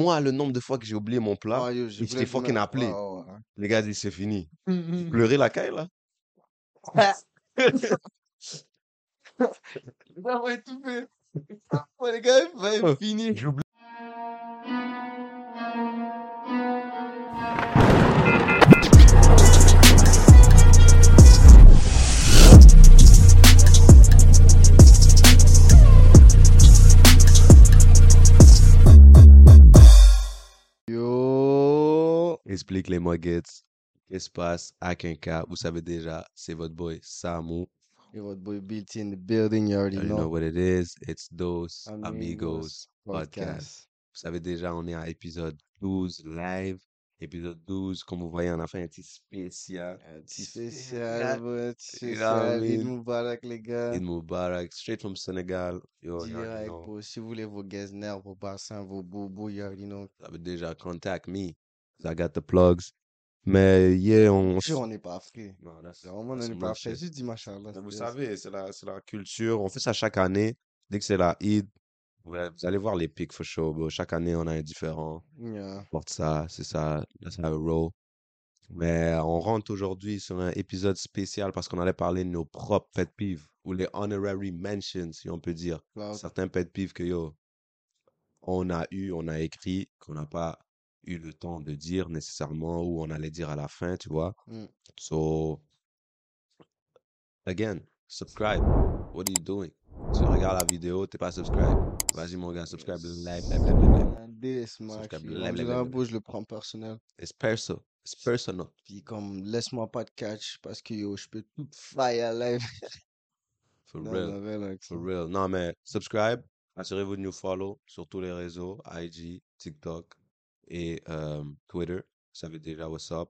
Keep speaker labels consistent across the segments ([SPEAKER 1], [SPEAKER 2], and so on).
[SPEAKER 1] moi, le nombre de fois que j'ai oublié mon plat,
[SPEAKER 2] Ah, yo, vous
[SPEAKER 1] fucking
[SPEAKER 2] mettre-
[SPEAKER 1] appelé.
[SPEAKER 2] Ouais, ouais, ouais.
[SPEAKER 1] Les gars disent c'est fini.
[SPEAKER 2] Mhm.
[SPEAKER 1] Pleurer la caille, là?
[SPEAKER 2] Ça va tout fait. Ouais, les gars, va
[SPEAKER 1] Oh.
[SPEAKER 2] finir.
[SPEAKER 1] Explique les Muggets. Qu'est-ce qui se passe à Quinca? Vous savez déjà, c'est votre boy Samu.
[SPEAKER 2] Yo, votre boy Built in the building, you already
[SPEAKER 1] You know
[SPEAKER 2] know.
[SPEAKER 1] what it is. It's Dos
[SPEAKER 2] Amigos
[SPEAKER 1] Amigos Podcast.
[SPEAKER 2] Podcast.
[SPEAKER 1] Vous savez déjà, on est à épisode 12 live. Épisode 12, comme vous voyez, on a fait un petit spécial.
[SPEAKER 2] Un petit spécial, un petit spécial. Eid
[SPEAKER 1] mean?
[SPEAKER 2] Mubarak, les gars.
[SPEAKER 1] Eid Mubarak, straight from Senegal. Yo,
[SPEAKER 2] Direct,
[SPEAKER 1] know.
[SPEAKER 2] bro. Si vous voulez vos gezners, vos bassins, vos bobos, you already know.
[SPEAKER 1] Vous avez déjà contact me. I got the plugs. Mais yeah, on...
[SPEAKER 2] Sûr, on n'est pas frais.
[SPEAKER 1] Non, that's-
[SPEAKER 2] Vraiment, on n'est pas frais. Juste dis.
[SPEAKER 1] Mais Vous savez, c'est la, c'est la culture. On fait ça chaque année. Dès que c'est la Eid, ouais, vous allez voir les pics for sure, bro. Chaque année, on a un différent.
[SPEAKER 2] Yeah.
[SPEAKER 1] On porte ça, c'est ça. That's how it roll. Mais on rentre aujourd'hui sur un épisode spécial parce qu'on allait parler de nos propres pet peeves ou les honorary mentions, si on peut dire. Certains pet peeves que yo, on a eu, on a écrit, qu'on n'a pas eu le temps de dire nécessairement ou on allait dire à la fin, tu vois?
[SPEAKER 2] Mm.
[SPEAKER 1] So, again, subscribe. What are you doing? Tu regardes la vidéo, t'es pas subscribe. Vas-y, mon gars, subscribe. Live, live, live, live, live.
[SPEAKER 2] Un
[SPEAKER 1] lève.
[SPEAKER 2] bouche, je le prends personnel.
[SPEAKER 1] It's personal. It's personal.
[SPEAKER 2] Puis comme, laisse-moi pas de catch parce que yo, je peux tout fire live.
[SPEAKER 1] For
[SPEAKER 2] Non,
[SPEAKER 1] real.
[SPEAKER 2] non, relax.
[SPEAKER 1] For real. Non, mais subscribe. Assurez-vous de nous follow sur tous les réseaux, IG, TikTok et euh, Twitter. Vous savez déjà what's up.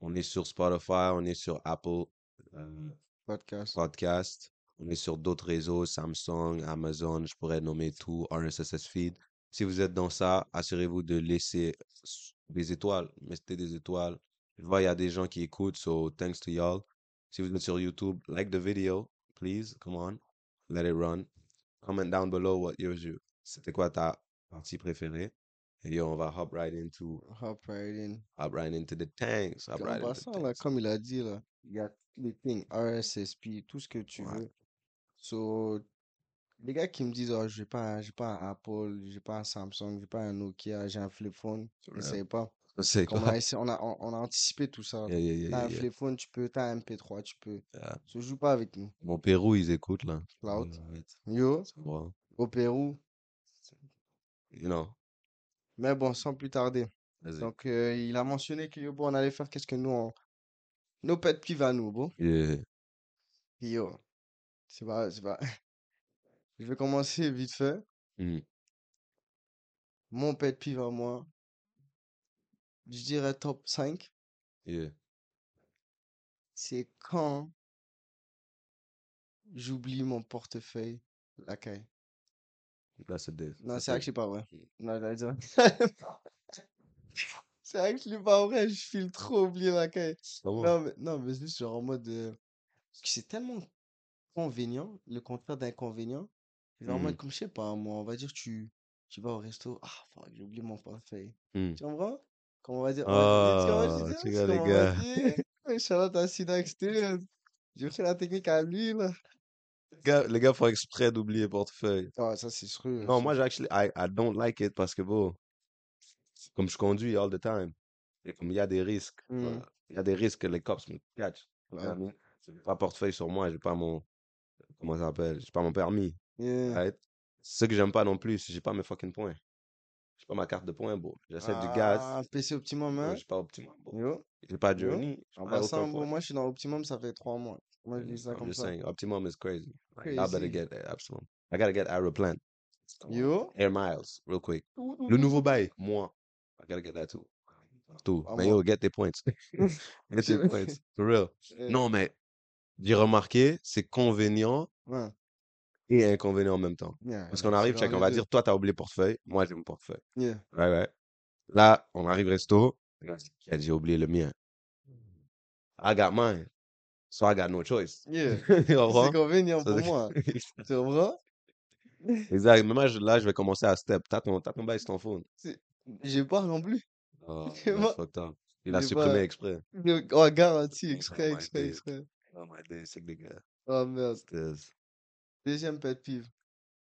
[SPEAKER 1] On est sur Spotify, on est sur Apple euh,
[SPEAKER 2] Podcast.
[SPEAKER 1] Podcast. On est sur d'autres réseaux, Samsung, Amazon, je pourrais nommer tout, RSS feed. Si vous êtes dans ça, assurez-vous de laisser des étoiles. Mettez des étoiles. Je vois, il y a des gens qui écoutent, so thanks to y'all. Si vous êtes sur YouTube, like the video, please, come on, let it run. Comment down below what yours you. C'était quoi ta partie préférée? Et on va hop right into,
[SPEAKER 2] Hop right in.
[SPEAKER 1] hop right into the tanks, hop right
[SPEAKER 2] en
[SPEAKER 1] into the
[SPEAKER 2] là,
[SPEAKER 1] tanks.
[SPEAKER 2] comme il a dit, là, il y a les things, RSSP, tout ce que tu
[SPEAKER 1] Ouais.
[SPEAKER 2] veux. So, les gars qui me disent, oh, j'ai pas, j'ai pas un Apple, j'ai pas un Samsung, j'ai pas un Nokia, j'ai un flip phone,
[SPEAKER 1] real.
[SPEAKER 2] n'essaye pas.
[SPEAKER 1] C'est
[SPEAKER 2] on a, essayé- on a, on, on a anticipé tout ça.
[SPEAKER 1] Yeah, yeah, yeah,
[SPEAKER 2] T'as un flip phone, tu peux, t'as un MP3, tu peux. So, joue pas avec nous.
[SPEAKER 1] Mon Pérou, ils écoutent là.
[SPEAKER 2] Cloud. Yo,
[SPEAKER 1] bon.
[SPEAKER 2] au Pérou.
[SPEAKER 1] You know,
[SPEAKER 2] Mais bon, sans plus tarder. Donc, euh, il a mentionné que yo, bon, on allait faire qu'est-ce que nous, on... nos pet peeves à nous, bon.
[SPEAKER 1] Yeah.
[SPEAKER 2] Puis yo, c'est pas, c'est pas. Je vais commencer vite fait.
[SPEAKER 1] Mm.
[SPEAKER 2] Mon pet peeve à moi, je dirais top 5,
[SPEAKER 1] Yeah.
[SPEAKER 2] c'est quand j'oublie mon portefeuille, la caille.
[SPEAKER 1] That's a diff.
[SPEAKER 2] Non, c'est
[SPEAKER 1] c'est
[SPEAKER 2] pas vrai. Non, j'allais dire- C'est c'est pas vrai, je file trop oublier la caille. Non, mais, non, mais juste genre en mode. euh, Parce que c'est tellement convénient, le contraire d'inconvénient. Genre en mode, comme je sais pas, moi, on va dire, tu, tu vas au resto. Ah, fuck, j'ai oublié mon portefeuille.
[SPEAKER 1] Mm.
[SPEAKER 2] Tu comprends? Comment on va dire? Dire, tu
[SPEAKER 1] vois, les gars.
[SPEAKER 2] Ouais, Charlotte a Sidax, J'ai pris la technique à lui, là.
[SPEAKER 1] Les gars, les gars font exprès d'oublier le portefeuille.
[SPEAKER 2] Ah, ça, c'est sûr.
[SPEAKER 1] Non,
[SPEAKER 2] ça.
[SPEAKER 1] moi, j'ai actually, I, I don't like it parce que, bon, comme je conduis all the time, et comme il y a des risques,
[SPEAKER 2] Mm.
[SPEAKER 1] voilà, il y a des risques que les cops me catch.
[SPEAKER 2] Ouais.
[SPEAKER 1] mean? J'ai pas portefeuille sur moi, j'ai pas mon, comment ça s'appelle, j'ai pas mon permis.
[SPEAKER 2] Yeah.
[SPEAKER 1] right? Ce que j'aime pas non plus, j'ai pas mes fucking points. J'ai pas ma carte de points, bro. J'achète du gaz,
[SPEAKER 2] Ah, PC Optimum, hein?
[SPEAKER 1] j'ai pas Optimum, bro.
[SPEAKER 2] Yo.
[SPEAKER 1] J'ai pas. Journey,
[SPEAKER 2] En
[SPEAKER 1] pas
[SPEAKER 2] passant, moi, je suis dans Optimum, ça fait trois mois. Je dis ça
[SPEAKER 1] I'm just saying, Optimum is crazy. Like, I better
[SPEAKER 2] Crazy.
[SPEAKER 1] get Optimum. I gotta get Aeroplan.
[SPEAKER 2] Yo.
[SPEAKER 1] Air Miles, real quick. Le nouveau bail, moi. I gotta get that too. Tout.
[SPEAKER 2] Ah,
[SPEAKER 1] Mais
[SPEAKER 2] moi.
[SPEAKER 1] yo, get tes points. get tes points. For real.
[SPEAKER 2] Eh,
[SPEAKER 1] Non, mais j'ai remarqué, c'est convénient
[SPEAKER 2] Ouais.
[SPEAKER 1] et inconvénient en même temps.
[SPEAKER 2] Yeah,
[SPEAKER 1] Parce qu'on arrive,
[SPEAKER 2] c'est
[SPEAKER 1] check, on
[SPEAKER 2] les
[SPEAKER 1] va
[SPEAKER 2] deux.
[SPEAKER 1] dire, toi, t'as oublié le portefeuille, moi, j'ai mon portefeuille.
[SPEAKER 2] Yeah.
[SPEAKER 1] Ouais, ouais. Là, on arrive resto. J'ai oublié le mien. I got mine. So I got no choice.
[SPEAKER 2] Yeah. C'est convenient pour moi. Tu comprends?
[SPEAKER 1] Exact. Mais moi, je- là, je vais commencer à step. T'as ton, t'as ton bail sur ton phone.
[SPEAKER 2] J'ai pas non plus.
[SPEAKER 1] Oh. Il a supprimé
[SPEAKER 2] pas.
[SPEAKER 1] exprès.
[SPEAKER 2] Oh, garanti, exprès, exprès, exprès.
[SPEAKER 1] Oh my days, c'est que les gars.
[SPEAKER 2] Oh merde. Deuxième pet peeve.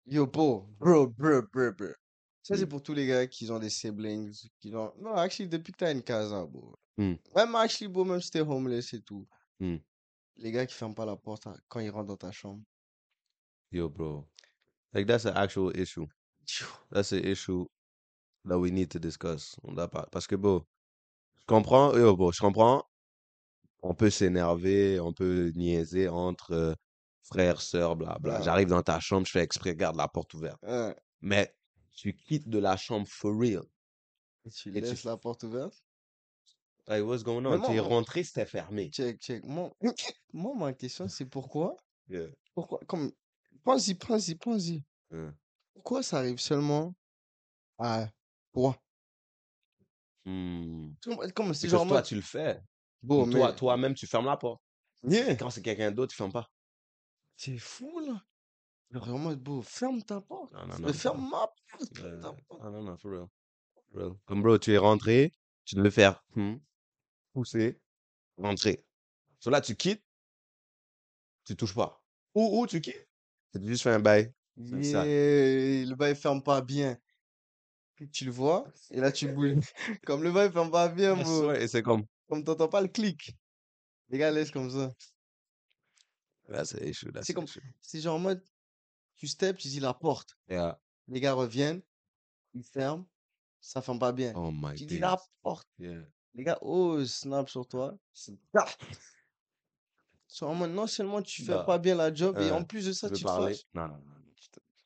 [SPEAKER 2] Yo, bro, bro, bro, bro, bro. Ça, c'est
[SPEAKER 1] Hmm.
[SPEAKER 2] pour tous les gars qui ont des siblings, qui ont... Non, actually, depuis que t'as une casa, bro.
[SPEAKER 1] Hmm.
[SPEAKER 2] Même, actually, bro, même si t'es homeless et tout.
[SPEAKER 1] Hmm.
[SPEAKER 2] Les gars qui ferment pas la porte hein, quand ils rentrent dans ta chambre.
[SPEAKER 1] Yo, bro. Like, that's an actual issue. That's an issue that we need to discuss. On doit pas... Parce que, bon, je comprends, yo, bon, je comprends. On peut s'énerver, on peut niaiser entre euh, frères, sœurs, blabla.
[SPEAKER 2] Ouais.
[SPEAKER 1] J'arrive dans ta chambre, je fais exprès, garde la porte ouverte.
[SPEAKER 2] Ouais.
[SPEAKER 1] Mais tu quittes de la chambre for real.
[SPEAKER 2] Et tu
[SPEAKER 1] Et tu-
[SPEAKER 2] laisses la porte ouverte?
[SPEAKER 1] Like, what's going on?
[SPEAKER 2] moi,
[SPEAKER 1] Tu es rentré, c'était fermé.
[SPEAKER 2] Check, check. Moi, moi ma question, c'est pourquoi?
[SPEAKER 1] Yeah.
[SPEAKER 2] Pourquoi? Comme, pense-y, pense-y, pense-y.
[SPEAKER 1] Yeah.
[SPEAKER 2] Pourquoi ça arrive seulement à toi?
[SPEAKER 1] Hmm.
[SPEAKER 2] Comme, c'est genre,
[SPEAKER 1] toi, tu le fais.
[SPEAKER 2] bon,
[SPEAKER 1] toi, toi-même, tu fermes la porte.
[SPEAKER 2] yeah,
[SPEAKER 1] Quand c'est quelqu'un d'autre, tu fermes pas.
[SPEAKER 2] c'est fou, là. Mode, bro, ferme ta porte.
[SPEAKER 1] Non, non, non.
[SPEAKER 2] ferme ma porte,
[SPEAKER 1] Euh,
[SPEAKER 2] porte.
[SPEAKER 1] non, non, non, for real. For real. Comme bro, tu es rentré, tu devais faire hmm, pousser, rentrer. So là, tu quittes, tu touches pas. Ou, ou tu quittes, tu juste fais un bail.
[SPEAKER 2] Yeah, le bail ferme pas bien. Puis tu le vois, et là tu bouges. Comme le bail ferme pas bien, bro.
[SPEAKER 1] Et c'est comme,
[SPEAKER 2] Comme t'entends pas le clic. Les gars laissent comme ça.
[SPEAKER 1] that's
[SPEAKER 2] C'est comme-. C'est genre en mode, tu step, tu dis la porte.
[SPEAKER 1] Yeah.
[SPEAKER 2] Les gars reviennent, ils ferment, ça ferme pas bien.
[SPEAKER 1] Oh my
[SPEAKER 2] Tu dis la porte.
[SPEAKER 1] Yeah.
[SPEAKER 2] Les gars, oh, snap sur toi. Ah! Mode, non seulement tu fais
[SPEAKER 1] Bah,
[SPEAKER 2] pas bien la job, et
[SPEAKER 1] euh,
[SPEAKER 2] en plus de ça,
[SPEAKER 1] Tu
[SPEAKER 2] tu te
[SPEAKER 1] parler?
[SPEAKER 2] fâches.
[SPEAKER 1] Non, non, non.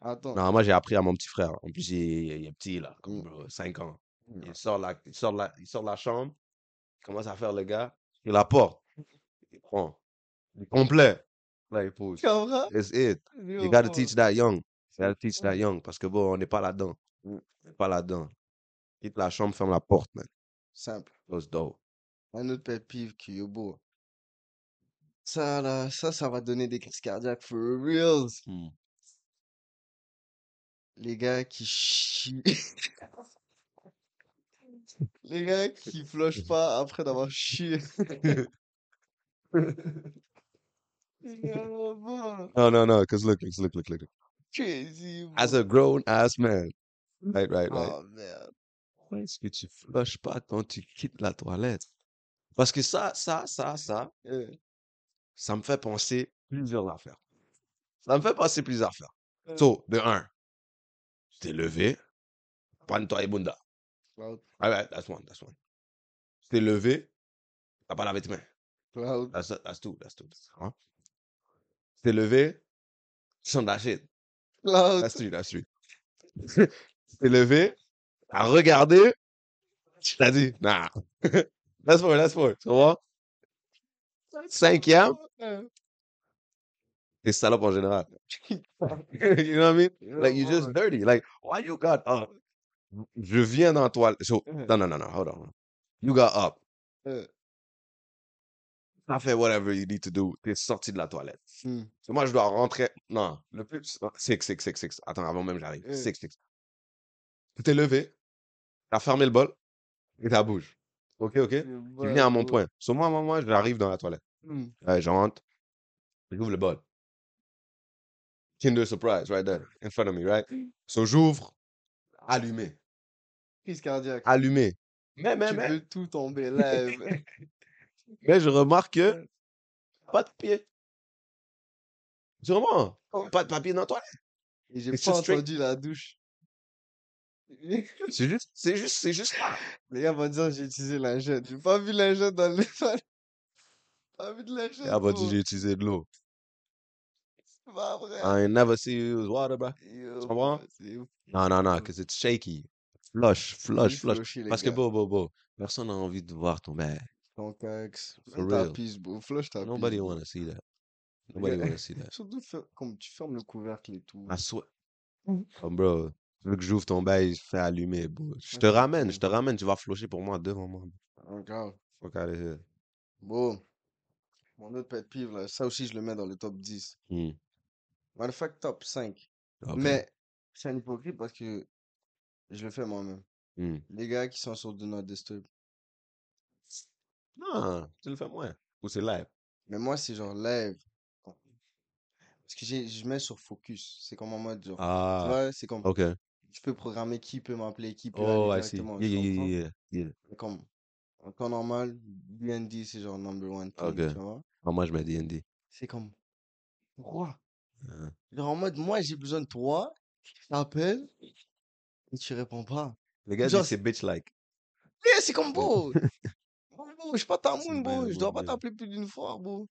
[SPEAKER 2] Attends.
[SPEAKER 1] Non, moi, j'ai appris à mon petit frère. En plus, il est, il est petit, là, comme
[SPEAKER 2] Mm.
[SPEAKER 1] bro, 5 ans.
[SPEAKER 2] Mm.
[SPEAKER 1] Il sort, la, il, sort la, il sort de la chambre, il commence à faire le gars, il la porte. Il prend. Il est complet. Là, il pose. It's it.
[SPEAKER 2] Yo,
[SPEAKER 1] You gotta teach that young. You gotta teach that young. Parce que bon, on n'est pas là-dedans.
[SPEAKER 2] Mm.
[SPEAKER 1] On n'est pas là-dedans. Quitte la chambre, ferme la porte, man.
[SPEAKER 2] Simple.
[SPEAKER 1] That's dope.
[SPEAKER 2] Un autre pet peeve qui est beau. Ça, là, ça, ça va donner des crises cardiaques for reals.
[SPEAKER 1] Hmm.
[SPEAKER 2] Les gars qui chient. Les gars qui flushent pas après d'avoir chié.
[SPEAKER 1] No, no, no. Because look, look, look, look.
[SPEAKER 2] Crazy,
[SPEAKER 1] As a grown ass man. Right, right, right.
[SPEAKER 2] Oh, merde.
[SPEAKER 1] Pourquoi est-ce que tu flushes pas quand tu quittes la toilette? Parce que ça, ça, ça, ça,
[SPEAKER 2] Euh,
[SPEAKER 1] ça me fait penser plusieurs affaires. Ça me fait penser plusieurs affaires.
[SPEAKER 2] euh,
[SPEAKER 1] So, de un, tu t'es levé, pas nettoyer bunda.
[SPEAKER 2] Cloud,
[SPEAKER 1] Right, right, that's one, that's one. Tu t'es levé, t'as pas lavé tes mains.
[SPEAKER 2] cloud.
[SPEAKER 1] That's, that's two, that's two. Hein? Tu t'es levé, tu sens de la shit.
[SPEAKER 2] Cloud.
[SPEAKER 1] That's three, that's three. tu t'es levé, t'as regardé, tu t'as dit, four, that's four. Tu vois? Cinquième, t'es salope en général. you know what I mean? Like, you're just dirty. Like, why you got up? Je viens dans toilette. So, non, non, non, non, hold on. You got up. T'as fait whatever you need to do. T'es sorti de la toilette.
[SPEAKER 2] hmm.
[SPEAKER 1] So, moi, je dois rentrer. Non, le plus. non, Six, six, six, six. Attends, avant même j'arrive.
[SPEAKER 2] Euh.
[SPEAKER 1] Six, six. Tu t'es levé. T'as fermé le bol. Et t'as bouge. Ok, ok? Tu viens à mon point. So, moi, moi, moi, j'arrive dans la toilette.
[SPEAKER 2] Hmm.
[SPEAKER 1] Ouais, je rentre. J'ouvre le bol. Kinder Surprise, right there, in front of me, right? So, j'ouvre. Allumé.
[SPEAKER 2] Crise cardiaque.
[SPEAKER 1] Allumé. Mais, mais,
[SPEAKER 2] Tu
[SPEAKER 1] mais,
[SPEAKER 2] veux tout tomber live.
[SPEAKER 1] mais je remarque que pas de pied. Sûrement. Pas de papier dans la toilette.
[SPEAKER 2] Et j'ai pas
[SPEAKER 1] straight-
[SPEAKER 2] entendu la douche.
[SPEAKER 1] C'est juste, c'est juste, c'est juste là.
[SPEAKER 2] Les gars vont dire j'ai utilisé lingette. J'ai pas vu lingette dans le Pas vu de lingette.
[SPEAKER 1] Ah, bah, j'ai utilisé de l'eau.
[SPEAKER 2] C'est pas vrai.
[SPEAKER 1] I never see you use water, bro.
[SPEAKER 2] Yo,
[SPEAKER 1] tu comprends?
[SPEAKER 2] c'est.
[SPEAKER 1] Non, non, non, because it's shaky. Flush, flush, flush. Parce que, beau, beau, beau. Personne n'a envie de voir ton bain.
[SPEAKER 2] Ton cax.
[SPEAKER 1] For real.
[SPEAKER 2] pisse, bro. Flush ta
[SPEAKER 1] Nobody
[SPEAKER 2] pisse,
[SPEAKER 1] wanna see that. Nobody wanna see that.
[SPEAKER 2] Surtout comme tu fermes le couvercle et tout.
[SPEAKER 1] I swear. Oh, bro, tu veux que j'ouvre ton bail, je fais allumer, bro. Je te ramène, je te ramène, tu vas flusher pour moi devant moi.
[SPEAKER 2] Grave.
[SPEAKER 1] Fuck out of here.
[SPEAKER 2] Bon. Mon autre pet peeve, là, ça aussi, je le mets dans le top 10.
[SPEAKER 1] Hmm.
[SPEAKER 2] Matter of fact, top 5.
[SPEAKER 1] Ok.
[SPEAKER 2] Mais c'est un hypocrite parce que je le fais moi-même.
[SPEAKER 1] Hmm.
[SPEAKER 2] Les gars qui sont sur Do Not Disturb.
[SPEAKER 1] Non, tu le fais moins. Ou c'est live.
[SPEAKER 2] Mais moi, c'est genre live. Parce que je mets sur focus. C'est comme en mode genre. Tu
[SPEAKER 1] Ah,
[SPEAKER 2] vois, c'est comme.
[SPEAKER 1] ok.
[SPEAKER 2] Je peux programmer qui peut m'appeler, qui peut
[SPEAKER 1] Oh,
[SPEAKER 2] aller
[SPEAKER 1] I see.
[SPEAKER 2] directement.
[SPEAKER 1] Yeah, yeah, yeah,
[SPEAKER 2] comme. En temps normal, BND, c'est genre number one thing,
[SPEAKER 1] Ok.
[SPEAKER 2] tu vois?
[SPEAKER 1] Ah, moi, je mets D&D.
[SPEAKER 2] C'est comme. Pourquoi? Genre en mode, moi, j'ai besoin de toi. Je t'appelle. Et tu réponds pas.
[SPEAKER 1] Les gars
[SPEAKER 2] Genre,
[SPEAKER 1] c'est bitch-like.
[SPEAKER 2] C'est comme beau. Je suis pas ta moune, bro. Je
[SPEAKER 1] bon,
[SPEAKER 2] dois pas t'appeler plus d'une fois, bro.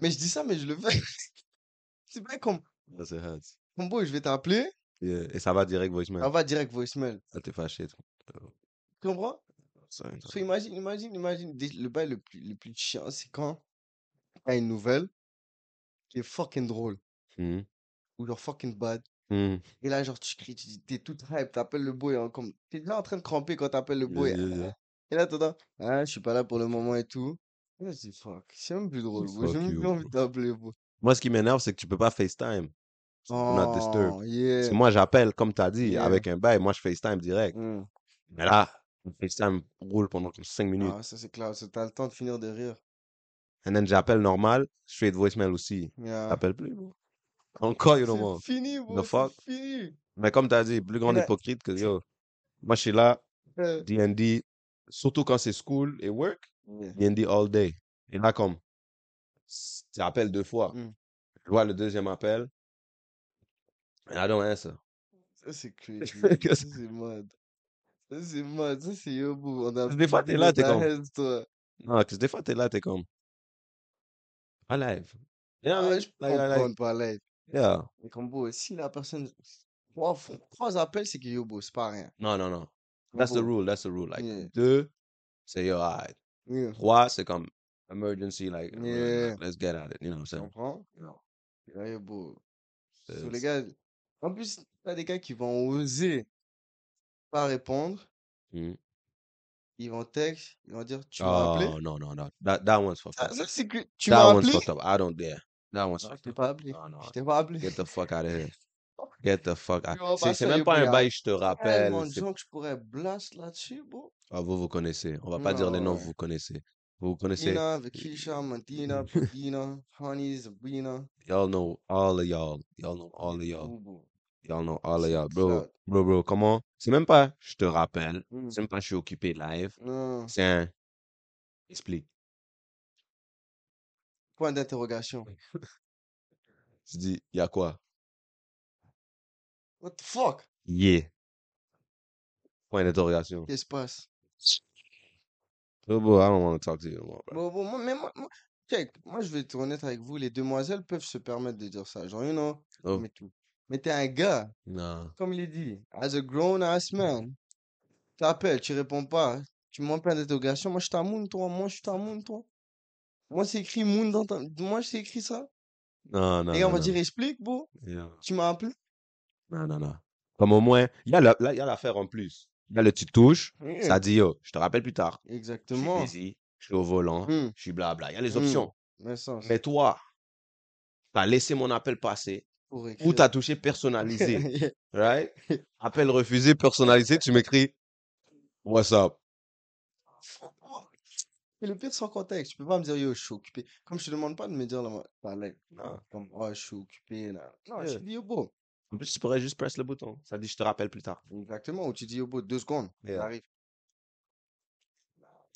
[SPEAKER 2] Mais je dis ça, mais je le fais. C'est bien comme, comme bro, je vais t'appeler.
[SPEAKER 1] Yeah. Et ça va direct voicemail.
[SPEAKER 2] va direct voicemail.
[SPEAKER 1] Ça t'es fâché.
[SPEAKER 2] Tu comprends?
[SPEAKER 1] Ça, ça.
[SPEAKER 2] So, imagine, imagine, imagine. Le bail le plus, le plus chiant, c'est quand t'as une nouvelle qui est fucking drôle.
[SPEAKER 1] Hmm.
[SPEAKER 2] Ou genre fucking bad.
[SPEAKER 1] Hmm.
[SPEAKER 2] Et là, genre, tu cries, tu dis, t'es tout hype, t'appelles le boy, hein, comme, t'es déjà en train de cramper quand t'appelles le boy.
[SPEAKER 1] yeah, yeah.
[SPEAKER 2] Et là, t'entends, ah, je suis pas là pour le moment et tout. Et là, je dis, fuck, c'est même plus drôle. J'ai même plus envie t'appeler, bro.
[SPEAKER 1] Moi, ce qui m'énerve, c'est que tu peux pas FaceTime. Do not disturb.
[SPEAKER 2] Oh,
[SPEAKER 1] Parce
[SPEAKER 2] yeah.
[SPEAKER 1] que moi, j'appelle, comme tu as dit,
[SPEAKER 2] Yeah.
[SPEAKER 1] avec un bail. Moi, je FaceTime direct.
[SPEAKER 2] Mm.
[SPEAKER 1] Mais là, le FaceTime roule pendant 5 minutes.
[SPEAKER 2] Ah, ça, c'est clair. T'as le temps de finir de rire.
[SPEAKER 1] And then, j'appelle normal, straight voicemail aussi.
[SPEAKER 2] Yeah.
[SPEAKER 1] T'appelles plus, bro? Encore, you know, more.
[SPEAKER 2] C'est fini, bro.
[SPEAKER 1] The fuck?
[SPEAKER 2] Fini.
[SPEAKER 1] Mais comme tu as dit, plus grand
[SPEAKER 2] là-
[SPEAKER 1] hypocrite que yo. Moi, je suis là,
[SPEAKER 2] Euh,
[SPEAKER 1] D&D, surtout quand c'est school et work,
[SPEAKER 2] yeah.
[SPEAKER 1] D&D all day. Et là, comme, tu appelles deux fois.
[SPEAKER 2] Mm.
[SPEAKER 1] Je vois le deuxième appel. I don't answer.
[SPEAKER 2] Ça, c'est crazy. Ça, c'est mad. Ça, c'est mad. Ça, c'est yo, bro. On a
[SPEAKER 1] Des fois, t'es là, t'es comme-
[SPEAKER 2] toi.
[SPEAKER 1] Non, parce que des fois, t'es là, t'es comme, à live. You know what I
[SPEAKER 2] Ah, je
[SPEAKER 1] Like, like,
[SPEAKER 2] comprendre pas l'aide.
[SPEAKER 1] yeah.
[SPEAKER 2] Mais comme, bro, si la personne. Trois, trois appels, c'est que yo, bro, c'est pas rien.
[SPEAKER 1] Non, non, non. That's the rule, that's the rule. Like,
[SPEAKER 2] Yeah.
[SPEAKER 1] deux, c'est yo, alright.
[SPEAKER 2] yeah.
[SPEAKER 1] Trois, c'est comme, emergency, like,
[SPEAKER 2] Yeah.
[SPEAKER 1] let's get at it. You know what I'm saying?
[SPEAKER 2] comprends? Et là, yo, bro.
[SPEAKER 1] C'est-
[SPEAKER 2] So, les gars, en plus, t'as des gars qui vont oser pas répondre.
[SPEAKER 1] Hmm.
[SPEAKER 2] Ils vont texte, ils vont dire, tu m'as appelé?
[SPEAKER 1] Oh, no, no, no. That, that one's fucked
[SPEAKER 2] Ça,
[SPEAKER 1] up.
[SPEAKER 2] ça, c'est que tu
[SPEAKER 1] That
[SPEAKER 2] m'as
[SPEAKER 1] one's
[SPEAKER 2] appelé?
[SPEAKER 1] fucked up. I don't dare. That one's
[SPEAKER 2] je
[SPEAKER 1] fucked
[SPEAKER 2] t'ai
[SPEAKER 1] up.
[SPEAKER 2] pas appelé.
[SPEAKER 1] Non, non.
[SPEAKER 2] Je t'ai pas appelé.
[SPEAKER 1] Get the fuck out of here. Get the fuck out. C'est c'est même pas
[SPEAKER 2] y
[SPEAKER 1] un
[SPEAKER 2] a
[SPEAKER 1] bail, je te rappelle.
[SPEAKER 2] Tellement de
[SPEAKER 1] c'est-
[SPEAKER 2] gens que je pourrais blast là-dessus, bro.
[SPEAKER 1] Ah, vous, vous connaissez. On va pas dire les noms,
[SPEAKER 2] Ouais.
[SPEAKER 1] vous connaissez. Vous connaissez.
[SPEAKER 2] Tina, Vakisha, Mantina, Pudina, Honey, Sabrina.
[SPEAKER 1] Y'all know all of y'all. Y'all know all of y'all. Y'all know all of y'all. Bro, bro, bro, comment? C'est même pas je te rappelle.
[SPEAKER 2] Mm.
[SPEAKER 1] C'est même pas je suis occupé live.
[SPEAKER 2] Non,
[SPEAKER 1] C'est un. Explique.
[SPEAKER 2] point d'interrogation.
[SPEAKER 1] Tu dis, y a quoi?
[SPEAKER 2] What the fuck?
[SPEAKER 1] Yeah. Point d'interrogation.
[SPEAKER 2] Qu'est-ce qui se passe?
[SPEAKER 1] Bro, bro, I don't want to talk to you anymore, bro.
[SPEAKER 2] Bon, bon, moi, mais moi, moi, check, moi, je vais être honnête avec vous, les demoiselles peuvent se permettre de dire ça. Genre, you know,
[SPEAKER 1] Oh.
[SPEAKER 2] mais tout. Mais t'es un gars,
[SPEAKER 1] Non.
[SPEAKER 2] comme il est dit, as a grown ass man, t'appelles, tu réponds pas, tu m'en plein d'interrogation, moi je t'amoune toi, moi je t'amoune toi. Moi c'est écrit moon dans ta... Moi c'est écrit ça.
[SPEAKER 1] Non, non.
[SPEAKER 2] Et on
[SPEAKER 1] non,
[SPEAKER 2] va
[SPEAKER 1] non.
[SPEAKER 2] dire explique, bro,
[SPEAKER 1] Yeah.
[SPEAKER 2] tu m'as appelé?
[SPEAKER 1] Non, non, non. Comme au moins, il y a la- là, il y a l'affaire en plus. A le tu touches,
[SPEAKER 2] Yeah.
[SPEAKER 1] ça dit yo, je te rappelle plus tard. Je suis
[SPEAKER 2] Exactement.
[SPEAKER 1] busy, je suis au volant,
[SPEAKER 2] Hmm,
[SPEAKER 1] je suis blabla. Il y a les
[SPEAKER 2] Hmm.
[SPEAKER 1] options.
[SPEAKER 2] mais ça,
[SPEAKER 1] Mais toi, t'as laissé mon appel passer ou
[SPEAKER 2] écrire.
[SPEAKER 1] t'as touché personnalisé. Right? Appel refusé, personnalisé, tu m'écris What's up?
[SPEAKER 2] Et le pire sans contexte, tu peux pas me dire yo, je suis occupé. Comme je te demande pas de me dire là, là, comme oh, je suis occupé là. Non, je
[SPEAKER 1] Yeah.
[SPEAKER 2] te dis yo, bro.
[SPEAKER 1] En plus, tu pourrais juste press le bouton. Ça dit je te rappelle plus tard.
[SPEAKER 2] Exactement, ou tu dis yo, bro, deux secondes,
[SPEAKER 1] Yeah.
[SPEAKER 2] j'arrive.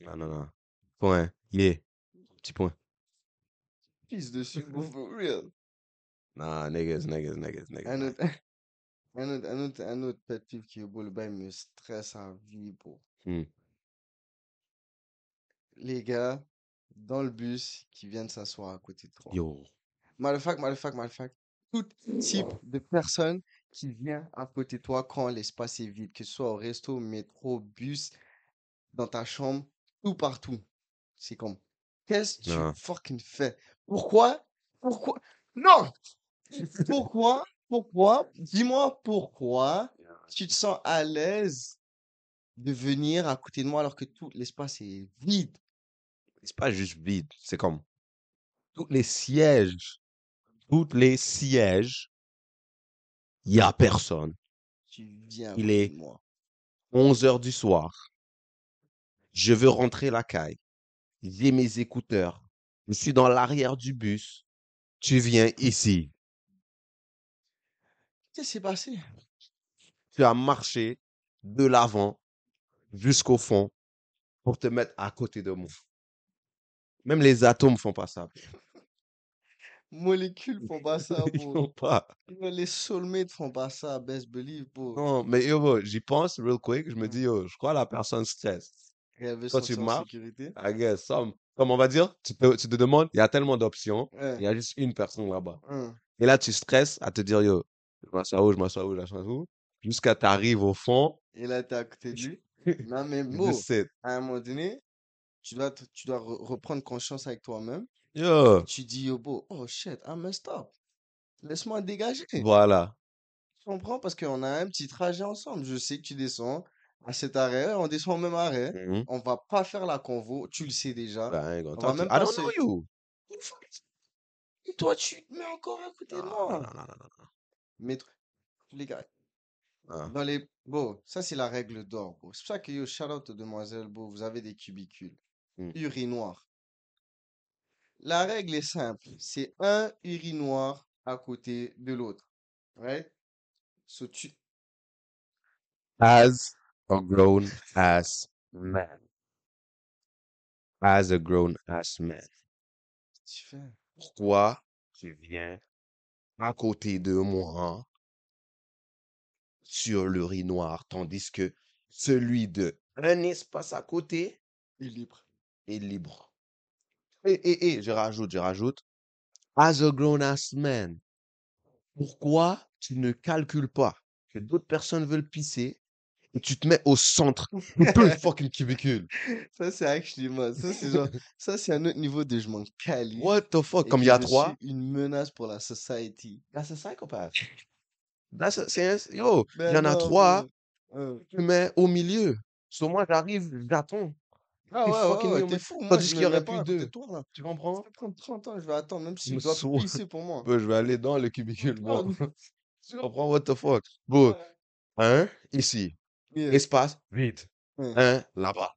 [SPEAKER 1] Non, non, non. Point. Yeah. Petit point.
[SPEAKER 2] Pisse dessus, bro, for real.
[SPEAKER 1] Nah, niggas, niggas, niggas,
[SPEAKER 2] Un
[SPEAKER 1] niggas.
[SPEAKER 2] autre, un autre, un autre, un autre pet peeve qui est beau, le bail me stresse à vie, bro.
[SPEAKER 1] Hmm.
[SPEAKER 2] Les gars, dans le bus, qui viennent s'asseoir à côté de toi.
[SPEAKER 1] Yo.
[SPEAKER 2] Malfac, malfac, malfac. Tout type de personne qui vient à côté de toi quand l'espace est vide, que ce soit au resto, métro, bus, dans ta chambre, tout partout. C'est comme, qu'est-ce que tu fucking fais? Pourquoi? Pourquoi? Non! Pourquoi? Pourquoi? Dis-moi pourquoi tu te sens à l'aise de venir à côté de moi alors que tout l'espace est vide?
[SPEAKER 1] C'est pas juste vide. C'est comme tous les sièges. Tous les sièges. Il y a personne.
[SPEAKER 2] Tu viens à
[SPEAKER 1] Il est-
[SPEAKER 2] moi.
[SPEAKER 1] 11 heures du soir. Je veux rentrer la caille. J'ai mes écouteurs. Je suis dans l'arrière du bus. Tu viens ici.
[SPEAKER 2] Qu'est-ce qui s'est passé?
[SPEAKER 1] Tu as marché de l'avant jusqu'au fond pour te mettre à côté de moi. Même les atomes font pas ça.
[SPEAKER 2] Molécules font pas ça,
[SPEAKER 1] Ils
[SPEAKER 2] bro.
[SPEAKER 1] font pas.
[SPEAKER 2] Yo, Les soulmates font pas ça, best believe, bro.
[SPEAKER 1] Non, mais yo, bro, j'y pense real quick. Je me
[SPEAKER 2] Mm.
[SPEAKER 1] dis, yo, je crois la personne
[SPEAKER 2] veut
[SPEAKER 1] Quand tu marches. I guess, some- comme on va dire, tu te, tu te demandes, il y a tellement d'options, il y a juste une personne là-bas.
[SPEAKER 2] hein.
[SPEAKER 1] Et là, tu stresses à te dire, yo, je m'assois où, je m'assois où, je m'assois où, jusqu'à t'arrives au fond,
[SPEAKER 2] Et là, t'es à côté de lui. Non, mais bro,
[SPEAKER 1] just sit.
[SPEAKER 2] à un moment donné, tu dois, te- tu dois re- reprendre conscience avec toi-même. Tu dis, yo, bro, oh shit, I messed up. Laisse-moi dégager.
[SPEAKER 1] voilà.
[SPEAKER 2] Tu comprends? Parce qu'on a un petit trajet ensemble. Je sais que tu descends à cet arrêt, on descend au même arrêt.
[SPEAKER 1] Mhm.
[SPEAKER 2] On va pas faire la convo, tu le sais déjà.
[SPEAKER 1] Ben,
[SPEAKER 2] On va même.
[SPEAKER 1] I don't know you.
[SPEAKER 2] Et toi, tu te mets encore à côté de
[SPEAKER 1] Non, non,
[SPEAKER 2] moi.
[SPEAKER 1] non, non, non, non.
[SPEAKER 2] Mais les gars,
[SPEAKER 1] Ah.
[SPEAKER 2] dans les... Bon, ça c'est la règle d'or. C'est pour ça que yo, shout out aux demoiselles, bro. Vous avez des cubicules.
[SPEAKER 1] Mm.
[SPEAKER 2] Urinoir. La règle est simple. C'est un urinoir à côté de l'autre. Right? So, tu...
[SPEAKER 1] As a grown ass man. As a grown ass man.
[SPEAKER 2] tu fais.
[SPEAKER 1] Pourquoi tu viens à côté de moi sur l'urinoir, tandis que celui de un espace à côté
[SPEAKER 2] est libre.
[SPEAKER 1] est libre? Et, et, et, je rajoute, je rajoute, as a grown ass man, pourquoi tu ne calcules pas que d'autres personnes veulent pisser et tu te mets au centre de le fucking cubicule?
[SPEAKER 2] Ça, c'est actually moi. Ça, c'est genre... Ça, c'est un autre niveau de je m'en calise.
[SPEAKER 1] What the fuck? Comme il y a trois?
[SPEAKER 2] une menace pour la society.
[SPEAKER 1] That's a psychopath. That's a- c'est yo, il y
[SPEAKER 2] Ben
[SPEAKER 1] en a trois,
[SPEAKER 2] bro. Hein.
[SPEAKER 1] tu mets au milieu. Sur moi, j'arrive, j'attends.
[SPEAKER 2] Ah ouais,
[SPEAKER 1] fucking
[SPEAKER 2] ouais, ouais,
[SPEAKER 1] mieux,
[SPEAKER 2] t'es fou. Moi,
[SPEAKER 1] Tandis
[SPEAKER 2] je
[SPEAKER 1] qu'il y aurait plus deux.
[SPEAKER 2] de toi, là.
[SPEAKER 1] Tu comprends?
[SPEAKER 2] va prendre 30 ans, je vais attendre, même si je dois
[SPEAKER 1] saoule.
[SPEAKER 2] pisser pour moi.
[SPEAKER 1] Je vais aller dans le cubicule, bon. Tu comprends? What the fuck? Bro, un, ici.
[SPEAKER 2] Yeah.
[SPEAKER 1] Espace, vide.
[SPEAKER 2] Ouais.
[SPEAKER 1] Un, là-bas.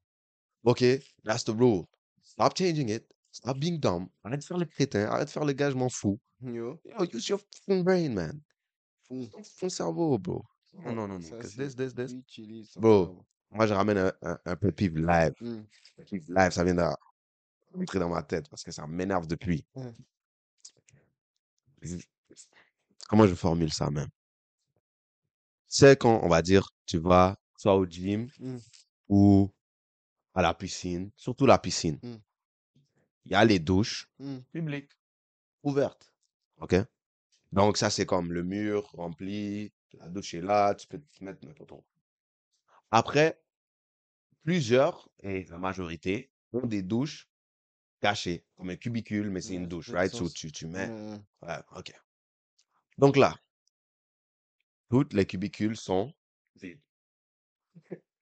[SPEAKER 1] OK? That's the rule. Stop changing it. Stop being dumb. Arrête de faire le crétin. Arrête de faire le gars, je m'en fous.
[SPEAKER 2] Yo,
[SPEAKER 1] Yo, use your fucking brain, man.
[SPEAKER 2] fou.
[SPEAKER 1] Ton cerveau, bro. Non, non, non, non. this, this, this. Bro. Moi, je ramène un, un, un peu pif live. Pif live, ça vient d'entrer dans ma tête parce que ça m'énerve depuis. Je- Comment je formule ça même? C'est quand, on va dire, tu vas soit au gym
[SPEAKER 2] Hmm.
[SPEAKER 1] ou à la piscine, surtout la piscine.
[SPEAKER 2] Hmm.
[SPEAKER 1] Il y a les douches publiques, ouvertes. OK? Donc, ça, c'est comme le mur rempli, la douche est là, tu peux te mettre n'importe où. Après, plusieurs, et la majorité, ont des douches cachées, comme un cubicule, mais c'est une douche, right? So, tu, tu mets.
[SPEAKER 2] Ouais.
[SPEAKER 1] Ouais, OK. Donc là, toutes les cubicules sont vides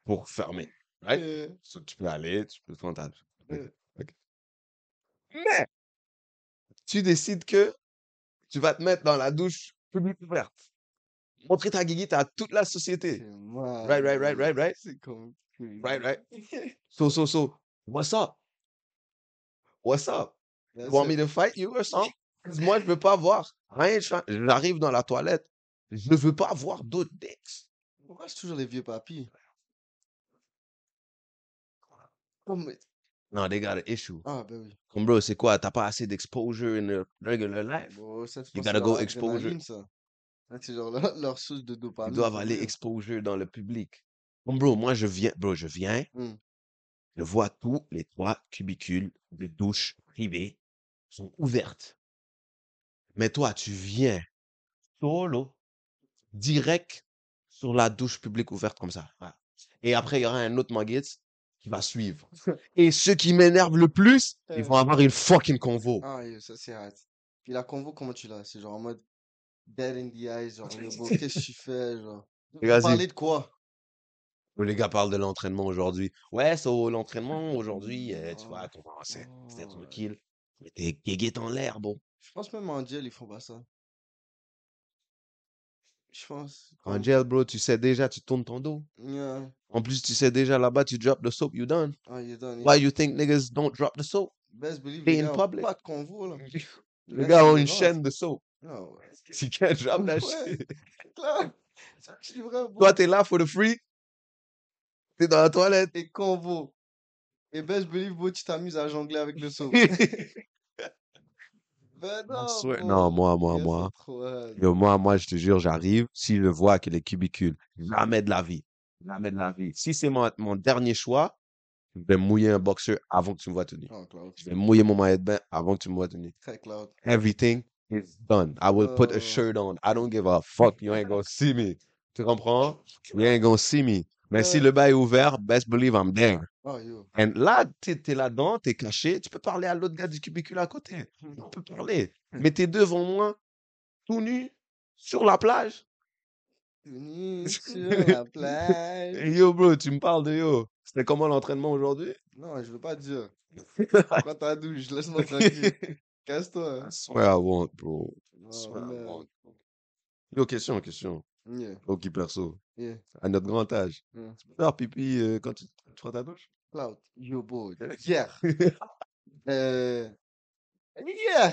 [SPEAKER 1] pour fermer, right? So, tu peux aller, tu peux prendre ta douche. OK,
[SPEAKER 2] euh,
[SPEAKER 1] OK. Mais, tu décides que tu vas te mettre dans la douche publique ouverte. Montrer ta guiguite à toute la société. Right, right, right, right, right?
[SPEAKER 2] C'est comme.
[SPEAKER 1] Right, right? So, so, so, what's up? What's up? You want me to fight you or something? moi, je veux pas voir rien. J'arrive dans la toilette. Je ne veux pas voir d'autres dicks.
[SPEAKER 2] Pourquoi c'est toujours les vieux papis? Comme...
[SPEAKER 1] Non, they got an issue.
[SPEAKER 2] Ah, ben oui.
[SPEAKER 1] Comme bro, c'est quoi? T'as pas assez d'exposure in the regular life?
[SPEAKER 2] Bon, ça,
[SPEAKER 1] You gotta go exposure.
[SPEAKER 2] C'est genre leur, leur source de
[SPEAKER 1] Ils
[SPEAKER 2] dopamine.
[SPEAKER 1] doivent
[SPEAKER 2] for
[SPEAKER 1] aller exposure dans le public. Comme bro, moi, je viens, bro, je viens,
[SPEAKER 2] Hmm.
[SPEAKER 1] je vois tous les trois cubicules de douche privées sont ouvertes. Mais toi, tu viens solo, direct sur la douche publique ouverte comme ça. Voilà. Et après, il y aura un autre Muggets qui va suivre. Et ceux qui m'énervent le plus, ils
[SPEAKER 2] Euh.
[SPEAKER 1] vont avoir une fucking convo.
[SPEAKER 2] Ah, ça c'est hard. Puis la convo, comment tu l'as? C'est genre en mode dead in the eyes, genre, qu'est-ce que tu fais, genre? Parler de quoi?
[SPEAKER 1] Les gars parlent de l'entraînement aujourd'hui. Ouais, c'est l'entraînement aujourd'hui, euh, tu vois, comment c'est c'était
[SPEAKER 2] Oh,
[SPEAKER 1] tranquille. Mais t'es guéguette en l'air, bon.
[SPEAKER 2] Je pense même en gel, ils font pas ça. Je pense.
[SPEAKER 1] En gel, bro, tu sais déjà, tu tournes ton dos.
[SPEAKER 2] Yeah.
[SPEAKER 1] En plus, tu sais déjà là-bas, tu drop the soap, you done.
[SPEAKER 2] Ah, you done,
[SPEAKER 1] Why
[SPEAKER 2] yeah.
[SPEAKER 1] you think niggas don't drop the soap?
[SPEAKER 2] Best believe
[SPEAKER 1] They in public.
[SPEAKER 2] pas de convo, là.
[SPEAKER 1] Les
[SPEAKER 2] gars,
[SPEAKER 1] ont une chaîne de soap.
[SPEAKER 2] Ah ouais.
[SPEAKER 1] Tu can't drop that
[SPEAKER 2] Ouais.
[SPEAKER 1] shit. Toi, t'es là for the free? T'es dans la toilette.
[SPEAKER 2] Et convo. Et best believe, bro, tu t'amuses à jongler avec le soap. Ben non,
[SPEAKER 1] swear-
[SPEAKER 2] bro.
[SPEAKER 1] Non, moi, moi, moi.
[SPEAKER 2] trop.
[SPEAKER 1] Yo, moi, moi, je te jure, j'arrive. Si je vois que les cubicules, jamais de la vie. Jamais de la vie. Si c'est mon, mon dernier choix, je vais mouiller un boxeur avant que tu me vois tenir.
[SPEAKER 2] Oh.
[SPEAKER 1] Je vais mouiller mon maillot de bain avant que tu me vois tenir.
[SPEAKER 2] Très Cloud.
[SPEAKER 1] Everything is done. I will put
[SPEAKER 2] Oh.
[SPEAKER 1] a shirt on. I don't give a fuck. You ain't gonna see me. Tu comprends? You ain't gonna see me. Mais si le bail est ouvert, best believe I'm there.
[SPEAKER 2] Oh.
[SPEAKER 1] And là, t'es es là-dedans, t'es caché, tu peux parler à l'autre gars du cubicule à côté. On peut parler. Mais t'es devant moi, tout nu, sur la plage.
[SPEAKER 2] Venu sur la plage.
[SPEAKER 1] Yo, bro, tu me parles de yo. C'était comment l'entraînement aujourd'hui?
[SPEAKER 2] Non, je veux pas dire. Prends ta douche, laisse-moi tranquille. Casse-toi.
[SPEAKER 1] I swear I won't, bro. I
[SPEAKER 2] Oh,
[SPEAKER 1] swear I won't. Yo, question, question.
[SPEAKER 2] Yeah,
[SPEAKER 1] Ok, perso.
[SPEAKER 2] yeah,
[SPEAKER 1] À notre grand âge.
[SPEAKER 2] yeah.
[SPEAKER 1] Tu peux faire pipi euh, quand tu, tu prends ta douche?
[SPEAKER 2] Cloud. Yo, boy. Hier. Euh... Hier.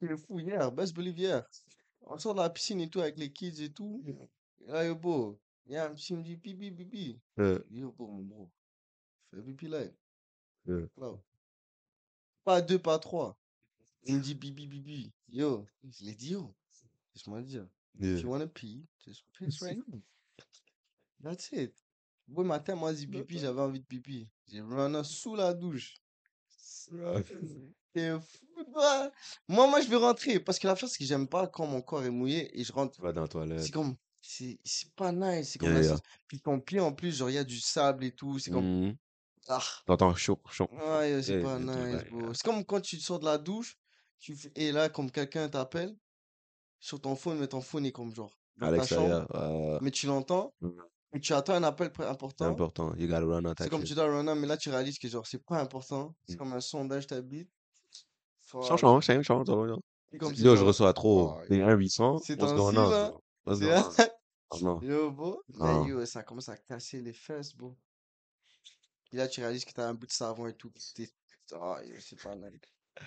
[SPEAKER 2] C'est fou, hier. Best believe hier. On sort de la piscine et tout avec les kids et tout. Là, yo, beau. Il y a un petit me dit pipi, pipi.
[SPEAKER 1] Euh,
[SPEAKER 2] Yo, beau, mon bro. Fais pipi là.
[SPEAKER 1] euh,
[SPEAKER 2] Cloud. Pas deux, pas trois. Il me dit pipi, pipi. Yo. Je l'ai dit, yo. Laisse-moi le dire.
[SPEAKER 1] Yeah.
[SPEAKER 2] If you wanna pee, just piss right now. That's it. Bon matin, moi, j'ai pipi, j'avais envie de pipi. J'ai run sous la douche. T'es fou, toi. Moi, moi, je vais rentrer. Parce que la chose, c'est que j'aime pas quand mon corps est mouillé et je rentre.
[SPEAKER 1] Vas dans la toilette.
[SPEAKER 2] C'est comme. C'est pas nice. C'est comme
[SPEAKER 1] Yeah,
[SPEAKER 2] la
[SPEAKER 1] yeah.
[SPEAKER 2] Puis ton pied, en plus, genre, il y a du sable et tout. C'est comme.
[SPEAKER 1] Mhm.
[SPEAKER 2] Ah.
[SPEAKER 1] T'entends chaud, chaud.
[SPEAKER 2] Ouais, yo, c'est
[SPEAKER 1] Yeah,
[SPEAKER 2] pas nice, bro. C'est comme quand tu sors de la douche. Tu. Et là, comme quelqu'un t'appelle sur ton phone, mais ton phone est comme genre. Dans ta chambre.
[SPEAKER 1] euh,
[SPEAKER 2] mais tu l'entends et tu attends un appel important.
[SPEAKER 1] important. You gotta run out
[SPEAKER 2] C'est comme tu dois runner, mais là tu réalises que genre c'est pas important. C'est
[SPEAKER 1] Mm.
[SPEAKER 2] comme un sondage t'habite.
[SPEAKER 1] Change, change, change, change, Yo, je
[SPEAKER 2] genre-
[SPEAKER 1] reçois trop.
[SPEAKER 2] Oh,
[SPEAKER 1] T'es 1 800.
[SPEAKER 2] Ces
[SPEAKER 1] What's
[SPEAKER 2] temps-ci,
[SPEAKER 1] going on?
[SPEAKER 2] là,
[SPEAKER 1] bro? What's
[SPEAKER 2] c'est-
[SPEAKER 1] going on? Oh, non.
[SPEAKER 2] Yo, bro. Mais yo, ça commence à casser les fesses, bro. Et là tu réalises que t'as un bout de savon et tout. T'es- yo, c'est pas nice.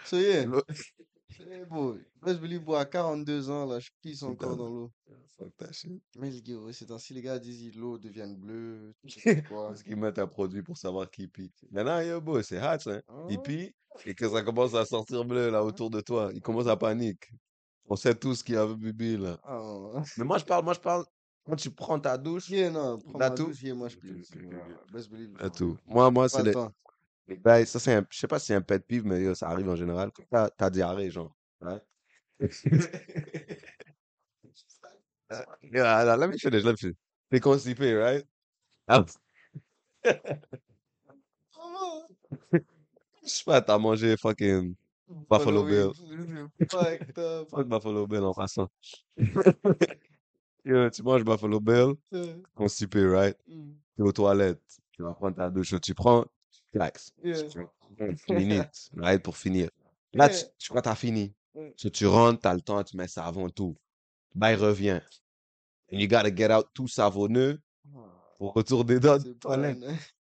[SPEAKER 2] So yeah, c'est beau. Moi je believe, bro, à 42 ans, là, je pisse encore dans l'eau.
[SPEAKER 1] Fuck that shit.
[SPEAKER 2] Mais les gars, ouais, ces temps-ci, les gars disent l'eau devient bleue. sais quoi.
[SPEAKER 1] Parce qu'ils mettent un produit pour savoir qui pie. Maintenant, yo, bro, c'est hot, ça. Il
[SPEAKER 2] Ah.
[SPEAKER 1] pie et que ça commence à sortir bleu là autour de toi. Il commence à paniquer. On sait tous qu'il y a un bébé là.
[SPEAKER 2] Ouais.
[SPEAKER 1] Mais moi, je parle, moi, je parle. Quand tu prends ta douche,
[SPEAKER 2] Yeah, non, prends
[SPEAKER 1] Là,
[SPEAKER 2] ma
[SPEAKER 1] tout?
[SPEAKER 2] douche, yeah, moi je Voilà,
[SPEAKER 1] ok.
[SPEAKER 2] Best believe.
[SPEAKER 1] tout. Moi, moi,
[SPEAKER 2] Pas
[SPEAKER 1] c'est
[SPEAKER 2] le
[SPEAKER 1] les,
[SPEAKER 2] temps.
[SPEAKER 1] Les bails, ça c'est un, je sais pas si c'est un pet peeve, mais yo, ça arrive en général. Quand T'as, t'as diarrhée, genre. Ouais. yeah, let me finish, let me finish. T'es constipé, right? Ah, je sais pas, t'as mangé fucking Buffalo Bill. Fuck Buffalo Bill en passant. Yo, tu manges Buffalo Bill, constipé, right?
[SPEAKER 2] mm,
[SPEAKER 1] T'es aux toilettes, tu vas prendre ta douche, tu prends, relax. Minutes, right, pour finir. Là, tu, tu crois que t'as fini?
[SPEAKER 2] Ouais.
[SPEAKER 1] So, tu rentres, t'as le temps, tu mets ça avant tout. Ben, il revient. And you gotta get out tout savonneux pour retourner dans la
[SPEAKER 2] C'est pas
[SPEAKER 1] toilette.
[SPEAKER 2] nice.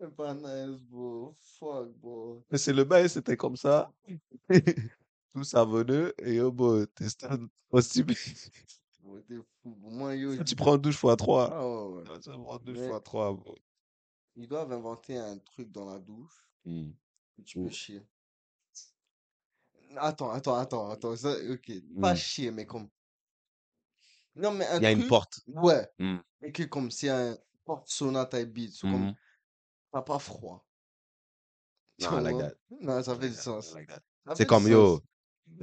[SPEAKER 2] C'est pas nice, bro. Fuck, bro.
[SPEAKER 1] Mais c'est le bail, c'était comme ça. tout savonneux, et constipé.
[SPEAKER 2] Bro, t'es bro. Moi, yo,
[SPEAKER 1] tu prends douche fois 3.
[SPEAKER 2] Ah ouais, ouais.
[SPEAKER 1] Tu prends douche
[SPEAKER 2] Mais-
[SPEAKER 1] fois 3, bro.
[SPEAKER 2] Ils doivent inventer un truc dans la douche où tu peux chier. Attends, attends, attends, attends. Ça, ok. Pas
[SPEAKER 1] Mm.
[SPEAKER 2] chier, mais comme. Non, mais un
[SPEAKER 1] Il y a une
[SPEAKER 2] truc.
[SPEAKER 1] porte.
[SPEAKER 2] Ouais.
[SPEAKER 1] Mm.
[SPEAKER 2] Et que comme c'est un porte sauna type beat. c'est comme
[SPEAKER 1] Mhm.
[SPEAKER 2] t'as pas froid. Tu
[SPEAKER 1] Non, like
[SPEAKER 2] vois?
[SPEAKER 1] that.
[SPEAKER 2] Non, ça fait du sens.
[SPEAKER 1] Like that.
[SPEAKER 2] Ça fait
[SPEAKER 1] C'est
[SPEAKER 2] du
[SPEAKER 1] comme,
[SPEAKER 2] sens.
[SPEAKER 1] yo,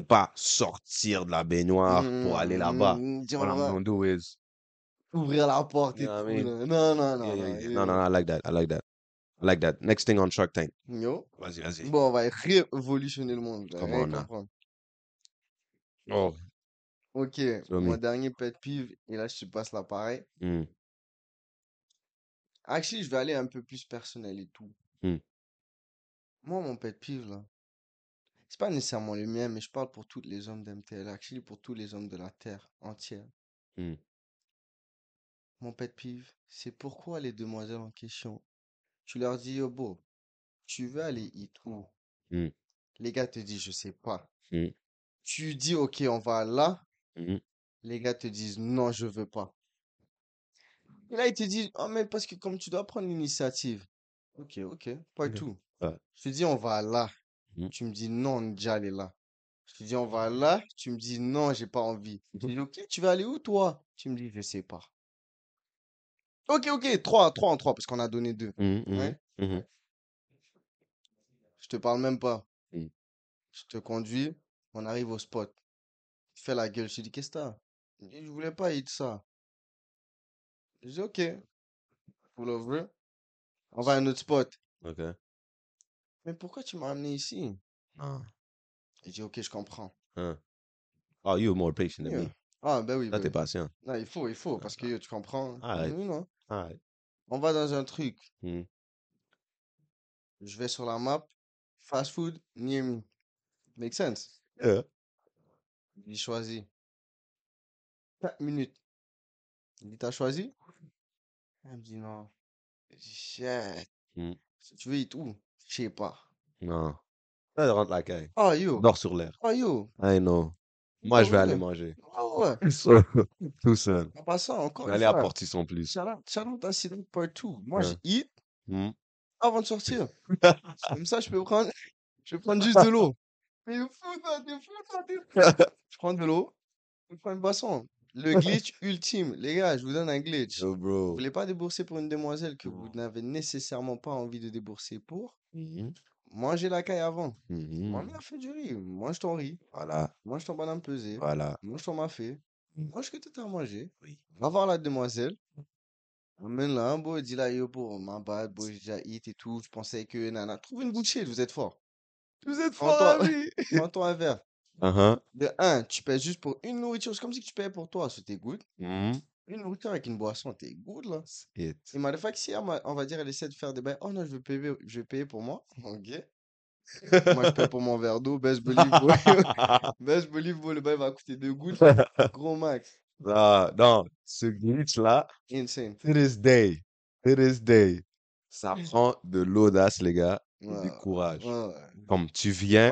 [SPEAKER 1] pas sortir de la baignoire pour aller là-bas.
[SPEAKER 2] Mm, tu
[SPEAKER 1] What I'm
[SPEAKER 2] vois,
[SPEAKER 1] gonna do is
[SPEAKER 2] Ouvrir la porte et tout. Non, non, non. Non,
[SPEAKER 1] yeah.
[SPEAKER 2] yo.
[SPEAKER 1] No, no, no, I like that. I like that. I like that. Next thing on Shark Tank.
[SPEAKER 2] Yo.
[SPEAKER 1] Vas-y, vas-y.
[SPEAKER 2] Bon, on va révolutionner le monde. rien
[SPEAKER 1] on,
[SPEAKER 2] comprendre.
[SPEAKER 1] Oh.
[SPEAKER 2] Ok, mon dernier pet peeve, et là je te passe l'appareil.
[SPEAKER 1] Hmm.
[SPEAKER 2] Actually, je vais aller un peu plus personnel et tout.
[SPEAKER 1] Hmm.
[SPEAKER 2] Moi, mon pet peeve, là, c'est pas nécessairement le mien, mais je parle pour tous les hommes d'MTL, actually pour tous les hommes de la Terre entière.
[SPEAKER 1] Hmm.
[SPEAKER 2] Mon pet peeve, c'est pourquoi les demoiselles en question, tu leur dis, yo, beau, tu veux aller hit où?
[SPEAKER 1] Hmm.
[SPEAKER 2] Les gars te disent, je sais pas.
[SPEAKER 1] Hmm.
[SPEAKER 2] Tu dis, ok, on va là.
[SPEAKER 1] Hmm.
[SPEAKER 2] Les gars te disent, non, je veux pas. Et là, ils te disent, oh, mais parce que comme tu dois prendre l'initiative. Ok, ok, pas tout.
[SPEAKER 1] Ouais.
[SPEAKER 2] Je te dis, on va là. Tu me dis, non, on est déjà allé là. Je te dis, on va là. Tu me dis, non, j'ai pas envie. Je te dis, ok, tu vas aller où, toi? Tu me dis, je sais pas. Ok, ok, trois, trois en trois, parce qu'on a donné deux.
[SPEAKER 1] Mhm, mhm,
[SPEAKER 2] Ouais.
[SPEAKER 1] mhm.
[SPEAKER 2] Je te parle même pas.
[SPEAKER 1] Mm.
[SPEAKER 2] Je te conduis, on arrive au spot. Tu fais la gueule. Je te dis, qu'est-ce que t'as? Il Je voulais pas hit ça. Je dis, ok. Pull over. On va à un autre spot.
[SPEAKER 1] Ok.
[SPEAKER 2] Mais pourquoi tu m'as amené ici?
[SPEAKER 1] Ah.
[SPEAKER 2] Il dit, ok, je comprends.
[SPEAKER 1] Hein. Oh, you're more patient than
[SPEAKER 2] Yeah.
[SPEAKER 1] me.
[SPEAKER 2] Ah, ben oui,
[SPEAKER 1] Là,
[SPEAKER 2] ben
[SPEAKER 1] t'es
[SPEAKER 2] oui.
[SPEAKER 1] patient.
[SPEAKER 2] Non, il faut, il faut, parce que yo, tu comprends. Oui, non. On va dans un truc.
[SPEAKER 1] Hmm.
[SPEAKER 2] Je vais sur la map. Fast food, near me. Make sense?
[SPEAKER 1] Yeah.
[SPEAKER 2] Il choisit. 4 minutes. Il dit, t'as choisi? Elle me dit, non. Shit.
[SPEAKER 1] Hmm.
[SPEAKER 2] Si tu veux hit où? Je sais pas.
[SPEAKER 1] Non. Là, rentre la caille.
[SPEAKER 2] Oh, yo.
[SPEAKER 1] Dors sur l'air.
[SPEAKER 2] Oh, yo.
[SPEAKER 1] I know. Moi, je vais aller manger.
[SPEAKER 2] Ouais.
[SPEAKER 1] Tout seul.
[SPEAKER 2] En passant, encore
[SPEAKER 1] aller à
[SPEAKER 2] fois.
[SPEAKER 1] Portis en plus.
[SPEAKER 2] Out à Cédric partout. Moi,
[SPEAKER 1] Ouais.
[SPEAKER 2] je hit
[SPEAKER 1] Hmm.
[SPEAKER 2] avant de sortir. Comme ça, je peux prendre, je vais prendre juste de l'eau. Mais fou, toi, t'es fou, toi, t'es fou. Je prends de l'eau, je prends une boisson. Le glitch ultime. Les gars, je vous donne un glitch.
[SPEAKER 1] Yo,
[SPEAKER 2] Vous
[SPEAKER 1] bro.
[SPEAKER 2] voulez pas débourser pour une demoiselle que vous n'avez nécessairement pas envie de débourser pour?
[SPEAKER 1] Mhm.
[SPEAKER 2] Mangez la caille avant.
[SPEAKER 1] Mhm.
[SPEAKER 2] Ma mère fait du riz. Mange ton riz.
[SPEAKER 1] Voilà.
[SPEAKER 2] Mange ton banane pesée.
[SPEAKER 1] Voilà.
[SPEAKER 2] Mange ton mafé.
[SPEAKER 1] Mm.
[SPEAKER 2] Mange ce que tu as mangé.
[SPEAKER 1] Oui.
[SPEAKER 2] Va voir la demoiselle. Amène là, beau, dis là, yo, pour ma bad, beau, j'ai déjà hit et tout. Je pensais que, nana, trouve une bouchée, vous êtes fort.
[SPEAKER 1] Vous êtes
[SPEAKER 2] Prends-toi-
[SPEAKER 1] ami.
[SPEAKER 2] Prends-toi un verre.
[SPEAKER 1] Uh-huh.
[SPEAKER 2] De un, tu payes juste pour une nourriture. C'est comme si tu payais pour toi, c'était good.
[SPEAKER 1] Mhm.
[SPEAKER 2] Une nourriture avec une boisson, t'es good là.
[SPEAKER 1] It.
[SPEAKER 2] Et motherfucker, si elle m'a- on va dire, elle essaie de faire des bails. Oh non, je vais payer, je vais payer pour moi. Ok. Moi, je paye pour mon verre d'eau. Best believe. Best believe, le bail va coûter deux gouttes. Gros max.
[SPEAKER 1] Ah, non, ce glitch-là,
[SPEAKER 2] Insane.
[SPEAKER 1] to this day, to this day, ça prend de l'audace, les gars,
[SPEAKER 2] Ouais,
[SPEAKER 1] du courage.
[SPEAKER 2] ouais.
[SPEAKER 1] Comme tu viens,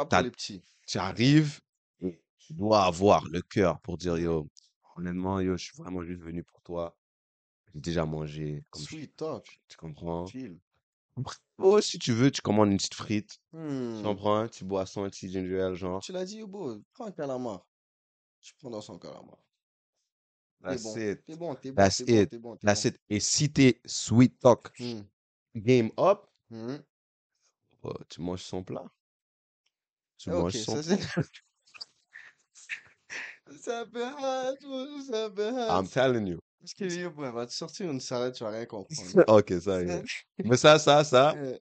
[SPEAKER 1] tu arrives, et tu dois avoir le cœur pour dire, yo, honnêtement, yo, je suis vraiment juste venu pour toi. J'ai déjà mangé, comme je-
[SPEAKER 2] Sweet talk.
[SPEAKER 1] tu comprends?
[SPEAKER 2] Chill.
[SPEAKER 1] Oh, si tu veux, tu commandes une petite frite, tu
[SPEAKER 2] Hmm.
[SPEAKER 1] comprends? Un petit boisson, un petit ginger ale, genre.
[SPEAKER 2] Tu l'as dit, Yobo, prends un calamar. Je prends dans son calamar. T'es
[SPEAKER 1] That's
[SPEAKER 2] bon,
[SPEAKER 1] it.
[SPEAKER 2] t'es bon, t'es bon,
[SPEAKER 1] That's
[SPEAKER 2] t'es bon,
[SPEAKER 1] it.
[SPEAKER 2] t'es bon, t'es
[SPEAKER 1] That's
[SPEAKER 2] bon.
[SPEAKER 1] it. Et si t'es sweet talk,
[SPEAKER 2] Hmm,
[SPEAKER 1] game up,
[SPEAKER 2] hmm.
[SPEAKER 1] oh, tu manges son plat. Tu
[SPEAKER 2] Ok,
[SPEAKER 1] manges son
[SPEAKER 2] ça c'est... Ça fait
[SPEAKER 1] I'm telling you.
[SPEAKER 2] Parce que Yobo, elle va te sortir une salade, tu vas rien comprendre.
[SPEAKER 1] Ok, ça y est. Mais ça, ça, ça,
[SPEAKER 2] Euh,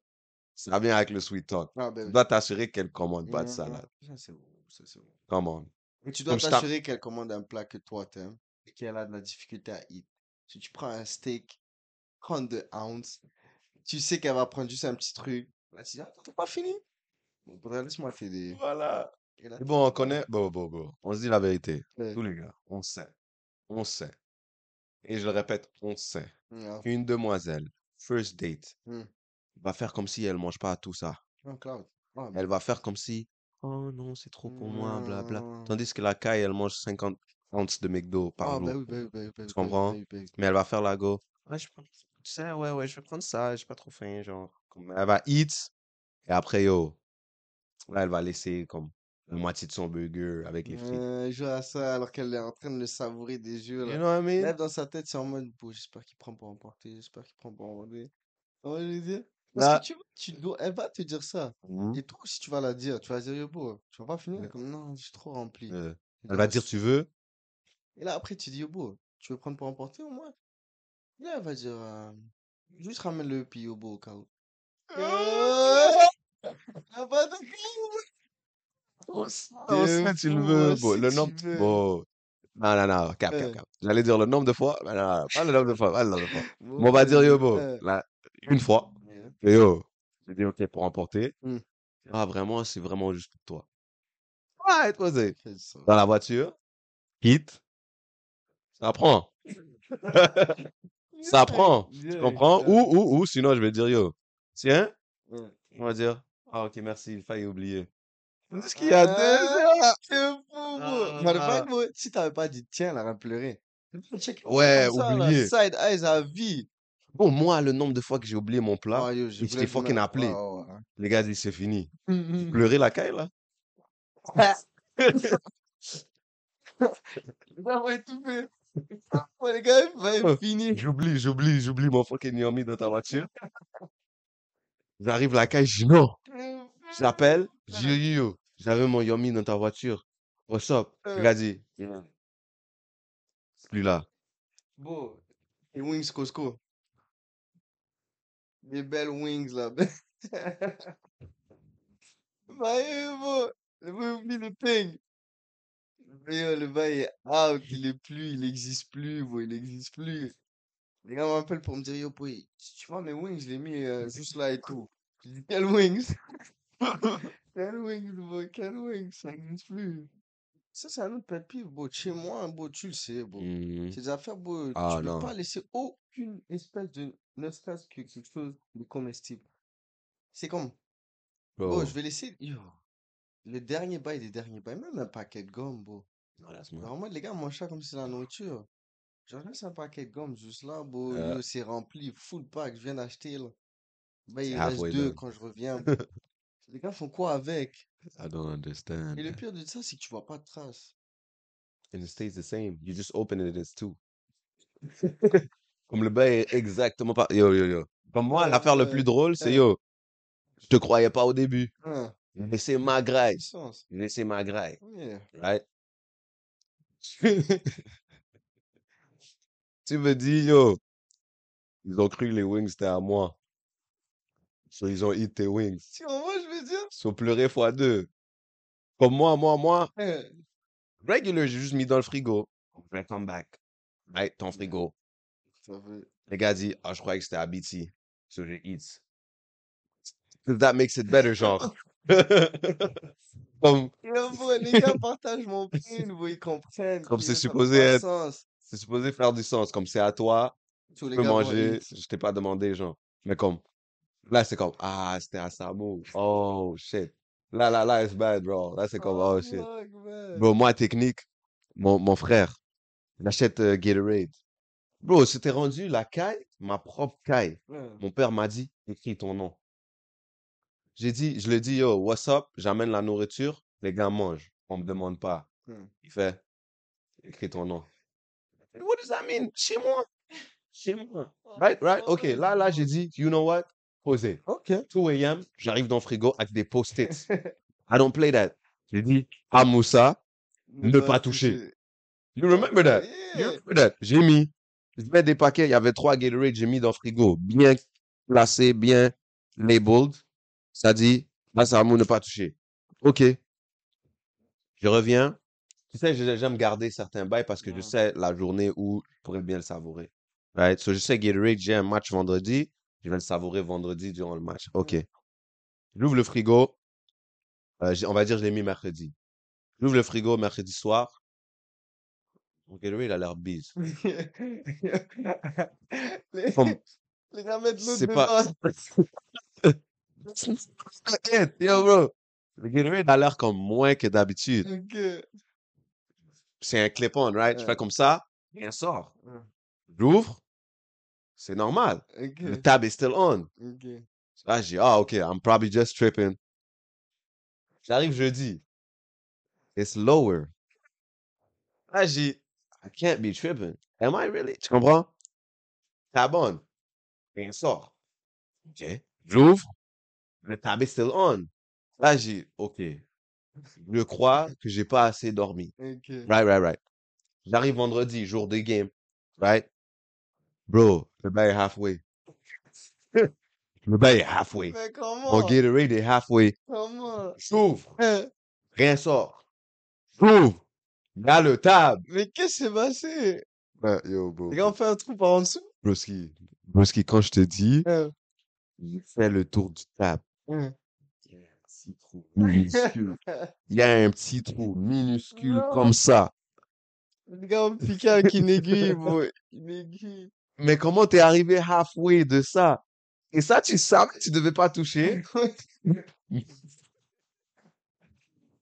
[SPEAKER 1] ça vient avec le sweet talk.
[SPEAKER 2] Ah, ben
[SPEAKER 1] Tu dois t'assurer qu'elle commande pas de
[SPEAKER 2] Mhm.
[SPEAKER 1] salade.
[SPEAKER 2] Ça c'est bon, ça c'est bon.
[SPEAKER 1] Come on.
[SPEAKER 2] Et tu dois t'assurer qu'elle commande un plat que toi t'aimes et qu'elle a de la difficulté à eat. Si tu prends un steak, 32 ounces, tu sais qu'elle va prendre juste un petit truc. Là, tu dis, attends, t'as pas fini? Bon, laisse-moi t'aider.
[SPEAKER 1] Voilà.
[SPEAKER 2] Et là,
[SPEAKER 1] Et bon, on connaît. Bon, bon, bon. On se dit la vérité.
[SPEAKER 2] Ouais.
[SPEAKER 1] Tous les gars, on sait. On sait. Et je le répète, on sait.
[SPEAKER 2] Non,
[SPEAKER 1] Une demoiselle, first date,
[SPEAKER 2] Hmm.
[SPEAKER 1] va faire comme si elle mange pas tout ça.
[SPEAKER 2] Cloud. Ah, mais-
[SPEAKER 1] Elle va faire comme si, oh non, c'est trop pour moi, blabla.
[SPEAKER 2] Hmm.
[SPEAKER 1] Tandis que la caille, elle mange 50 ounces de McDo par
[SPEAKER 2] Ah,
[SPEAKER 1] jour.
[SPEAKER 2] bah oui, bah oui, bah oui, bah oui,
[SPEAKER 1] Tu
[SPEAKER 2] bah oui,
[SPEAKER 1] comprends?
[SPEAKER 2] bah oui, bah oui.
[SPEAKER 1] Mais elle va faire la go. Ouais, je prends, tu sais, ouais, ouais, je vais prendre ça, j'ai pas trop faim, genre. Comme elle va eat, et après, yo, là, elle va laisser comme la moitié de son burger avec les frites.
[SPEAKER 2] Euh, elle joue à ça alors qu'elle est en train de le savourer des yeux.
[SPEAKER 1] You
[SPEAKER 2] Là.
[SPEAKER 1] know what I mean?
[SPEAKER 2] Dans sa tête, c'est en mode, j'espère qu'il prend pour emporter, j'espère qu'il prend pour emporter. Je veux dire? Parce
[SPEAKER 1] Là-
[SPEAKER 2] que tu, tu dois, elle va te dire ça.
[SPEAKER 1] Mhm.
[SPEAKER 2] Et toi aussi, tu vas la dire. Tu vas dire, yo, beau, tu vas pas finir
[SPEAKER 1] Ouais.
[SPEAKER 2] comme, non, je suis trop rempli.
[SPEAKER 1] Euh, elle va dire, tu veux?
[SPEAKER 2] Et là, après, tu dis, yo, beau, tu veux prendre pour emporter au moins? Et là, elle va dire, euh, juste ramène-le, puis yo, beau, au cas où. Ah, bah, d'accord.
[SPEAKER 1] On
[SPEAKER 2] Fou,
[SPEAKER 1] veux.
[SPEAKER 2] moi,
[SPEAKER 1] Bon, le nombre. Bon. Non, non, non, cap, cap, cap. J'allais dire le nombre de fois, non, non, pas le nombre de fois, pas le nombre de fois.
[SPEAKER 2] Bon,
[SPEAKER 1] on va dire, yo, bon,
[SPEAKER 2] euh,
[SPEAKER 1] là, une fois, et yo, j'ai dit, ok, pour emporter.
[SPEAKER 2] Hmm.
[SPEAKER 1] Ah, vraiment, c'est vraiment juste pour toi. Ouais,
[SPEAKER 2] sens.
[SPEAKER 1] Dans la voiture, hit, ça prend. Ça prend. Tu comprends? Ou, ou, ou, sinon, je vais dire, yo, tiens, on va dire, ah, ok, merci, il failli oublier. C'est ce qu'il y a deux
[SPEAKER 2] Ah,
[SPEAKER 1] heures.
[SPEAKER 2] C'est fou, bro. Fact,
[SPEAKER 1] Ah.
[SPEAKER 2] bro, si t'avais pas dit tiens, elle aurait pleuré.
[SPEAKER 1] Ouais,
[SPEAKER 2] comme ça,
[SPEAKER 1] oublié.
[SPEAKER 2] Side eyes à vie.
[SPEAKER 1] Bon, moi, le nombre de fois que j'ai oublié mon plat,
[SPEAKER 2] Oh, yo, je
[SPEAKER 1] t'ai fucking appelé.
[SPEAKER 2] Ouais, ouais, ouais.
[SPEAKER 1] Les gars disent, c'est fini.
[SPEAKER 2] Mhm.
[SPEAKER 1] Pleurer la caille, là?
[SPEAKER 2] Ça va étouffer. Ouais, les gars, va
[SPEAKER 1] Oh.
[SPEAKER 2] finir.
[SPEAKER 1] J'oublie, j'oublie, j'oublie mon fucking Yomi dans ta voiture. J'arrive la caille, je dis non. J'appelle, je dis yo, j'avais mon Yomi dans ta voiture. What's up? Le
[SPEAKER 2] Euh.
[SPEAKER 1] c'est plus là.
[SPEAKER 2] Bon, les wings Costco. Des belles wings là. bah, j'ai oublié le thing. Mais le bail est out, il est plus, il existe plus, bon, il existe plus. Les gars m'appellent pour me dire, yo, boy, tu vois mes wings, je les mis euh, juste là et tout. Je dis, quelles wings? Wings, boy, quelles wings? Ça existe plus. Ça, c'est un autre pet peeve, bro. Chez moi, bro, tu le sais, bro.
[SPEAKER 1] Mhm.
[SPEAKER 2] Ces affaires, bro,
[SPEAKER 1] Ah,
[SPEAKER 2] tu peux
[SPEAKER 1] non.
[SPEAKER 2] pas laisser aucune espèce de, ne serait-ce que quelque chose de comestible. C'est comme, bro,
[SPEAKER 1] Bro,
[SPEAKER 2] je vais laisser, yo, le dernier bail des derniers bails, même un paquet de gomme, bro.
[SPEAKER 1] non, laisse-moi.
[SPEAKER 2] Normalement, les gars mangent ça comme si c'est la nourriture. Je laisse un paquet de gomme juste là, bro,
[SPEAKER 1] Euh.
[SPEAKER 2] yo, c'est rempli, full pack, je viens d'acheter, là. Bah,
[SPEAKER 1] C'est
[SPEAKER 2] il reste
[SPEAKER 1] halfway
[SPEAKER 2] deux
[SPEAKER 1] done.
[SPEAKER 2] quand je reviens, bro. Les gars font quoi avec?
[SPEAKER 1] I don't understand.
[SPEAKER 2] Et le pire de ça, c'est que tu vois pas de traces.
[SPEAKER 1] And it stays the same. You just open it, it's two. Comme le bail est exactement pas. Yo, yo, yo. Comme moi, l'affaire le plus drôle, c'est yo. Je te croyais pas au début.
[SPEAKER 2] Hein,
[SPEAKER 1] J'ai laissé ma graille. J'ai laissé ma graille.
[SPEAKER 2] Yeah.
[SPEAKER 1] Right? tu me dis, yo. Ils ont cru que les wings c'était à moi. So, ils ont hit tes wings.
[SPEAKER 2] Si on moi, je veux dire,
[SPEAKER 1] Ils ont pleuré fois deux. Comme moi, moi, moi. Regular, j'ai juste mis dans le frigo. Vais come back. Right, ton frigo.
[SPEAKER 2] ça fait.
[SPEAKER 1] Le gars dit, ah, je croyais que c'était à BT. So j'ai eat. That makes it better, genre? Comme,
[SPEAKER 2] bro, les gars partagent mon bro, ils comprennent.
[SPEAKER 1] Comme c'est supposé être. c'est faire du sens. Comme c'est à toi, tu
[SPEAKER 2] les
[SPEAKER 1] peux
[SPEAKER 2] gars
[SPEAKER 1] manger.
[SPEAKER 2] eat.
[SPEAKER 1] Je t'ai pas demandé, genre. Mais comme, là, c'est comme, ah, c'était à Samo. Oh, shit. Là, là, là, it's bad, bro. Là, c'est comme,
[SPEAKER 2] Oh,
[SPEAKER 1] oh, shit. Bro, moi, technique, mon, mon frère, il achète euh, Gatorade. Bro, c'était rendu la caille, ma propre caille. Mon père m'a dit, écris ton nom. J'ai dit, je lui ai dit, yo, what's up? J'amène la nourriture, les gars mangent. On me demande pas.
[SPEAKER 2] Hmm.
[SPEAKER 1] Il fait, écris ton nom. What does that mean? Chez moi. Chez moi. Right, right? Ok, là, là, j'ai dit, you know what? Posez.
[SPEAKER 2] Ok.
[SPEAKER 1] 2 a.m., j'arrive dans le frigo avec des post-its. I don't play that. J'ai dit, à Moussa, ne pas toucher. You remember that? You remember that? J'ai mis, je mets des paquets, il y avait trois Gatorade, j'ai mis dans le frigo, bien placé, bien labeled. Ça dit, là, ça ne pas toucher. OK. Je reviens. Tu sais, j'aime garder certains bails parce que je sais la journée où je pourrais bien le savourer. Right? So, je sais Gatorade, j'ai un match vendredi, je vais le savourer vendredi durant le match. OK. J'ouvre le frigo. Euh, on va dire, je l'ai mis mercredi. J'ouvre le frigo mercredi soir. Mon Gatorade a l'air bise.
[SPEAKER 2] les,
[SPEAKER 1] Comme-
[SPEAKER 2] les gars mettent l'autre
[SPEAKER 1] C'est pas. yo, bro. Le Gatorade a l'air comme moins que d'habitude.
[SPEAKER 2] Ok.
[SPEAKER 1] C'est un clip-on, right? Je fais comme ça, rien sort. J'ouvre, c'est normal. Le tab est still on. Là, j'ai ah, ok, I'm probably just tripping. J'arrive jeudi. It's lower. Là, j'ai I can't be tripping. Am I really? Tu comprends? Tab on. Rien sort. Ok. J'ouvre. Le tab est still on. Là, j'ai ok. Je crois que j'ai pas assez dormi.
[SPEAKER 2] Ok.
[SPEAKER 1] Right, right, right. J'arrive vendredi, jour de game. Right? Bro, le bail est halfway. le bail est halfway.
[SPEAKER 2] Mais
[SPEAKER 1] Mon
[SPEAKER 2] comment?
[SPEAKER 1] Gatorade est halfway.
[SPEAKER 2] Comment?
[SPEAKER 1] J'ouvre.
[SPEAKER 2] Hein?
[SPEAKER 1] Rien sort. J'ouvre. Là, le tab.
[SPEAKER 2] Mais qu'est-ce qui s'est passé?
[SPEAKER 1] Ben, yo, bro.
[SPEAKER 2] Les gars ont fait un trou par en dessous?
[SPEAKER 1] Broski. Broski, quand je te dis, il fait le tour du tab.
[SPEAKER 2] Hein?
[SPEAKER 1] petit trou minuscule. Il y a un petit trou minuscule
[SPEAKER 2] Non.
[SPEAKER 1] comme ça.
[SPEAKER 2] Le gars m'a piqué avec une aiguille, bro. Une aiguille.
[SPEAKER 1] Mais comment t'es arrivé halfway de ça? Et ça, tu savais que tu devais pas toucher.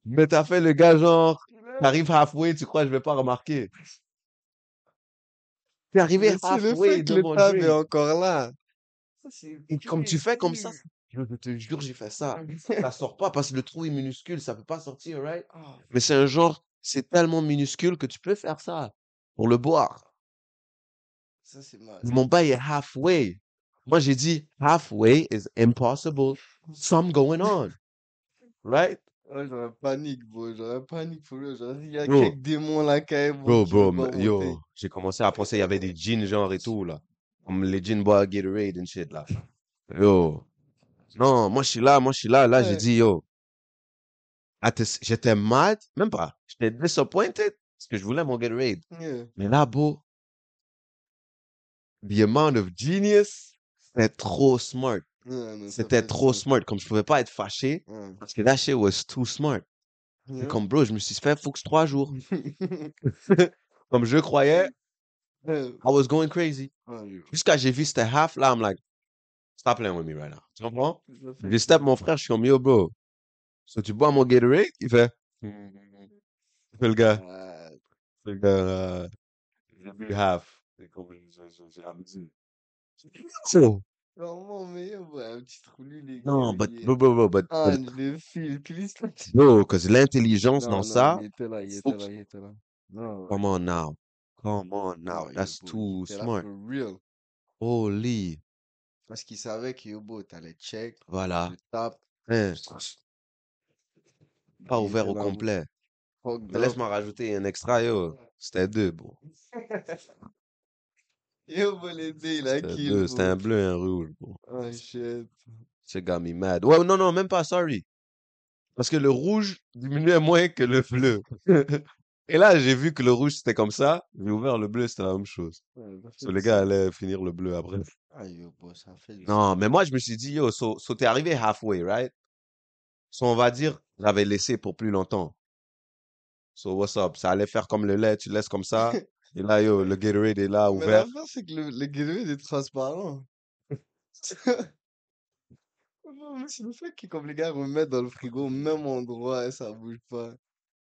[SPEAKER 1] Mais t'as fait le gars genre, t'arrives halfway, tu crois que je vais pas remarquer. T'es arrivé
[SPEAKER 2] Mais c'est le
[SPEAKER 1] halfway
[SPEAKER 2] fait que le tab est encore là. Ça,
[SPEAKER 1] Et comme tu fais comme ça, je te jure, j'ai fait ça. Ça sort pas parce que le trou est minuscule, ça peut pas sortir, right?
[SPEAKER 2] Ah,
[SPEAKER 1] Mais c'est un genre, c'est tellement minuscule que tu peux faire ça pour le boire.
[SPEAKER 2] Ça, c'est mal.
[SPEAKER 1] Mon bail est halfway. Moi, j'ai dit halfway is impossible. Some going on. Right?
[SPEAKER 2] Ouais, j'aurais panique, bro. J'aurais panique pour eux. J'aurais dit, il y a
[SPEAKER 1] Bro.
[SPEAKER 2] quelques démons là, quand même,
[SPEAKER 1] Bro, bro, mais yo, j'ai commencé à penser, il y avait des jeans genre et tout, là. Comme les jeans bois Gatorade and shit, là. Yo. Non, moi, je suis là, moi, je suis là. Là, j'ai dit, yo. J'étais mad, même pas. J'étais disappointed parce que je voulais mon Gatorade.
[SPEAKER 2] Yeah.
[SPEAKER 1] Mais là, bro, the amount of genius, c'était trop smart. C'était trop smart. Comme je pouvais pas être fâché parce que that shit was too smart.
[SPEAKER 2] Yeah.
[SPEAKER 1] Comme, bro, je me suis fait focus trois jours. Comme je croyais. I was going crazy.
[SPEAKER 2] Yo.
[SPEAKER 1] Jusqu'à j'ai vu c'était half là, I'm like, stop playing with me right now. Tu comprends? J'ai step mon frère, je suis comme yo, bro. So tu bois mon Gatorade? Il fait, il fait le gars, il fait le gars, bu half. C'est comme, j'ai. So,
[SPEAKER 2] mais yo, bro, un petit trou nul, les gars.
[SPEAKER 1] non, but,
[SPEAKER 2] il est-
[SPEAKER 1] but,
[SPEAKER 2] Ah, le fil,
[SPEAKER 1] l'intelligence dans ça,
[SPEAKER 2] il était là, il
[SPEAKER 1] faut
[SPEAKER 2] était
[SPEAKER 1] que-
[SPEAKER 2] là, il était là. Non,
[SPEAKER 1] come on now. Come on now.
[SPEAKER 2] non,
[SPEAKER 1] That's
[SPEAKER 2] il
[SPEAKER 1] too
[SPEAKER 2] était là
[SPEAKER 1] smart.
[SPEAKER 2] for real.
[SPEAKER 1] Holy.
[SPEAKER 2] Parce qu'il savait que, yo, bro, t'allais check,
[SPEAKER 1] Voilà. Hein, pas
[SPEAKER 2] il
[SPEAKER 1] ouvert
[SPEAKER 2] était
[SPEAKER 1] au
[SPEAKER 2] là,
[SPEAKER 1] complet. Mais laisse-moi rajouter un extra, yo. C'était deux, bro.
[SPEAKER 2] Yo, il a
[SPEAKER 1] C'était
[SPEAKER 2] kill.
[SPEAKER 1] C'était un bleu et un rouge, bro.
[SPEAKER 2] Oh, shit.
[SPEAKER 1] It got me mad. Ouais, non, non, même pas, sorry. Parce que le rouge diminuait moins que le bleu. Et là, j'ai vu que le rouge, c'était comme ça. J'ai ouvert le bleu, c'était la même chose.
[SPEAKER 2] Du
[SPEAKER 1] les gars allaient finir le bleu après.
[SPEAKER 2] Ah, yo, bro, ça fait du
[SPEAKER 1] Non, mais moi, je me suis dit, yo, so, so t'es arrivé halfway, right? So, on va dire, j'avais laissé pour plus longtemps. So, what's up? Ça allait faire comme le lait, tu laisses comme ça? Et là, yo, le Gatorade est là,
[SPEAKER 2] Mais
[SPEAKER 1] ouvert.
[SPEAKER 2] l'affaire, c'est que le, le Gatorade est transparent. Non, mais c'est le fait que comme les gars remettent dans le frigo au même endroit et ça bouge pas.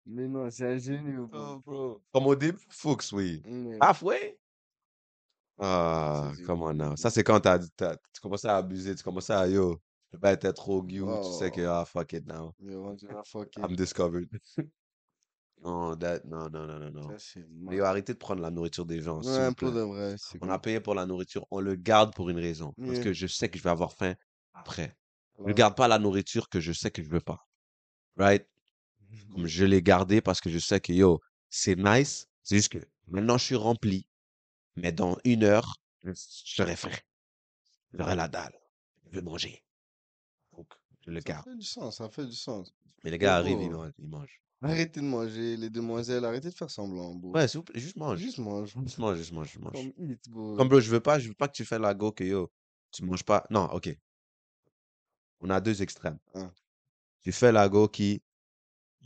[SPEAKER 2] Mais non, c'est ingénieux, bro.
[SPEAKER 1] Oh, bro. Comme au début, Fuchs, oui.
[SPEAKER 2] Mais
[SPEAKER 1] Halfway? Ah,
[SPEAKER 2] c'est
[SPEAKER 1] come on now. Ça, c'est quand t'as, t'as- tu commençais à abuser, tu commençais à, yo, je peux pas être trop cute, tu sais que,
[SPEAKER 2] Oh,
[SPEAKER 1] ah, fuck it now.
[SPEAKER 2] mais là, fuck it.
[SPEAKER 1] I'm discovered. Non, that, non, non, non, non, non.
[SPEAKER 2] Ça, c'est
[SPEAKER 1] Mais yo,
[SPEAKER 2] mal.
[SPEAKER 1] arrêtez de prendre la nourriture des gens, s'il
[SPEAKER 2] Ouais,
[SPEAKER 1] vous
[SPEAKER 2] pour
[SPEAKER 1] plaît.
[SPEAKER 2] de vrai, c'est
[SPEAKER 1] On a payé pour la nourriture, on le garde pour une raison. Parce que je sais que je vais avoir faim après. Je
[SPEAKER 2] Ouais.
[SPEAKER 1] garde pas la nourriture que je sais que je veux pas. Right? Comme je l'ai gardé parce que je sais que, yo, c'est nice. C'est juste que maintenant, je suis rempli. Mais dans une heure, je serai faim. J'aurai la dalle. Je vais manger. Donc, je le
[SPEAKER 2] Ça
[SPEAKER 1] garde.
[SPEAKER 2] fait du sens, ça fait du sens.
[SPEAKER 1] Mais les gars arrivent, ils
[SPEAKER 2] bro,
[SPEAKER 1] mangent. Ils mangent.
[SPEAKER 2] Arrêtez de manger, les demoiselles, arrêtez de faire semblant, bro.
[SPEAKER 1] Ouais, s'il vous plaît, juste mange.
[SPEAKER 2] Juste mange.
[SPEAKER 1] Juste mange, juste mange, juste mange.
[SPEAKER 2] Comme eat, bro.
[SPEAKER 1] Comme bro, je veux pas, je veux pas que tu fais la go que yo, tu manges pas. Non, ok. On a deux extrêmes.
[SPEAKER 2] Hein.
[SPEAKER 1] Tu fais la go qui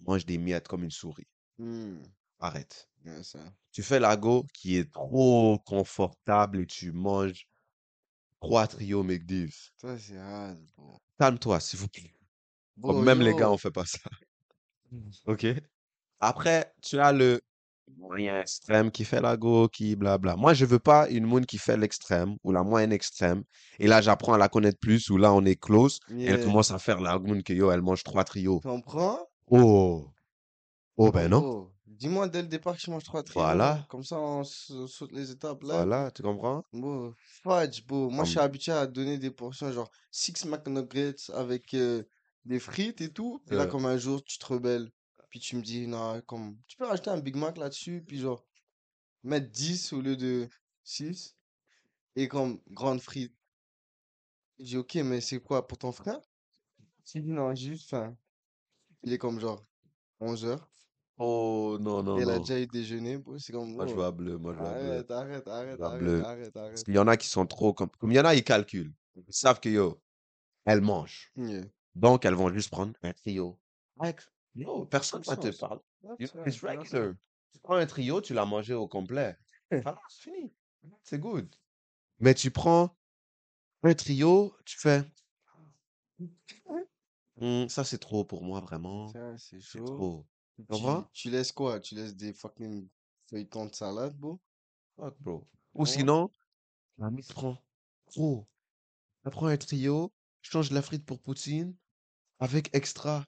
[SPEAKER 1] mange des miettes comme une souris.
[SPEAKER 2] Hmm,
[SPEAKER 1] Arrête.
[SPEAKER 2] ouais, ça.
[SPEAKER 1] Tu fais la go qui est trop confortable et tu manges trois trios McDiv.
[SPEAKER 2] Ça, c'est hard, bro.
[SPEAKER 1] Calme-toi, s'il vous plaît. Comme même les gars, on fait pas ça. Ok? Après, tu as le moyen extrême qui fait la go, qui blabla. Moi, je veux pas une moon qui fait l'extrême ou la moyenne extrême. Et là, j'apprends à la connaître plus ou là, on est close. Elle commence à faire la moon que yo, elle mange trois trios.
[SPEAKER 2] Comprends?
[SPEAKER 1] Oh! Oh, ben non.
[SPEAKER 2] Bro, dis-moi dès le départ que je mange trois trios.
[SPEAKER 1] Voilà.
[SPEAKER 2] Comme ça, on saute les étapes là.
[SPEAKER 1] Voilà, tu comprends?
[SPEAKER 2] Bon, fudge, bro. Moi, je suis habitué à donner des portions genre 6 McNuggets avec euh, des frites et tout. Puis là, comme un jour, tu te rebelles. Puis tu me dis, non, comme, tu peux rajouter un Big Mac là-dessus. Puis genre, mettre 10 au lieu de 6. Et comme, grande frite. Je dis, ok, mais c'est quoi pour ton frère? Il dit, non, j'ai juste faim. Il est comme genre 11 heures.
[SPEAKER 1] Oh, non, non,
[SPEAKER 2] Et il a
[SPEAKER 1] non.
[SPEAKER 2] déjà eu déjeuner, bro. C'est comme,
[SPEAKER 1] Moi, je vois bleu, moi, je vois bleu.
[SPEAKER 2] arrête, arrête, arrête,
[SPEAKER 1] vois
[SPEAKER 2] arrête,
[SPEAKER 1] bleu.
[SPEAKER 2] arrête,
[SPEAKER 1] Parce qu'il y en a qui sont trop comme, comme il y en a, ils calculent. Ils savent que yo, elle mange.
[SPEAKER 2] Yeah.
[SPEAKER 1] Donc, elles vont juste prendre un trio. Like, personne va te
[SPEAKER 2] right,
[SPEAKER 1] It's regular. Tu prends un trio, tu l'as mangé au complet. Voilà, c'est fini. C'est good. Mais tu prends un trio, tu fais. Hmm, ça, c'est trop pour moi, vraiment.
[SPEAKER 2] C'est
[SPEAKER 1] trop. Tu
[SPEAKER 2] Tu, laisses quoi? Tu laisses des fucking feuilletons de salade, bro?
[SPEAKER 1] Fuck, bro. Ou
[SPEAKER 2] Ouais.
[SPEAKER 1] sinon, la mise prend. Gros, elle prend un trio, change la frite pour poutine avec extra.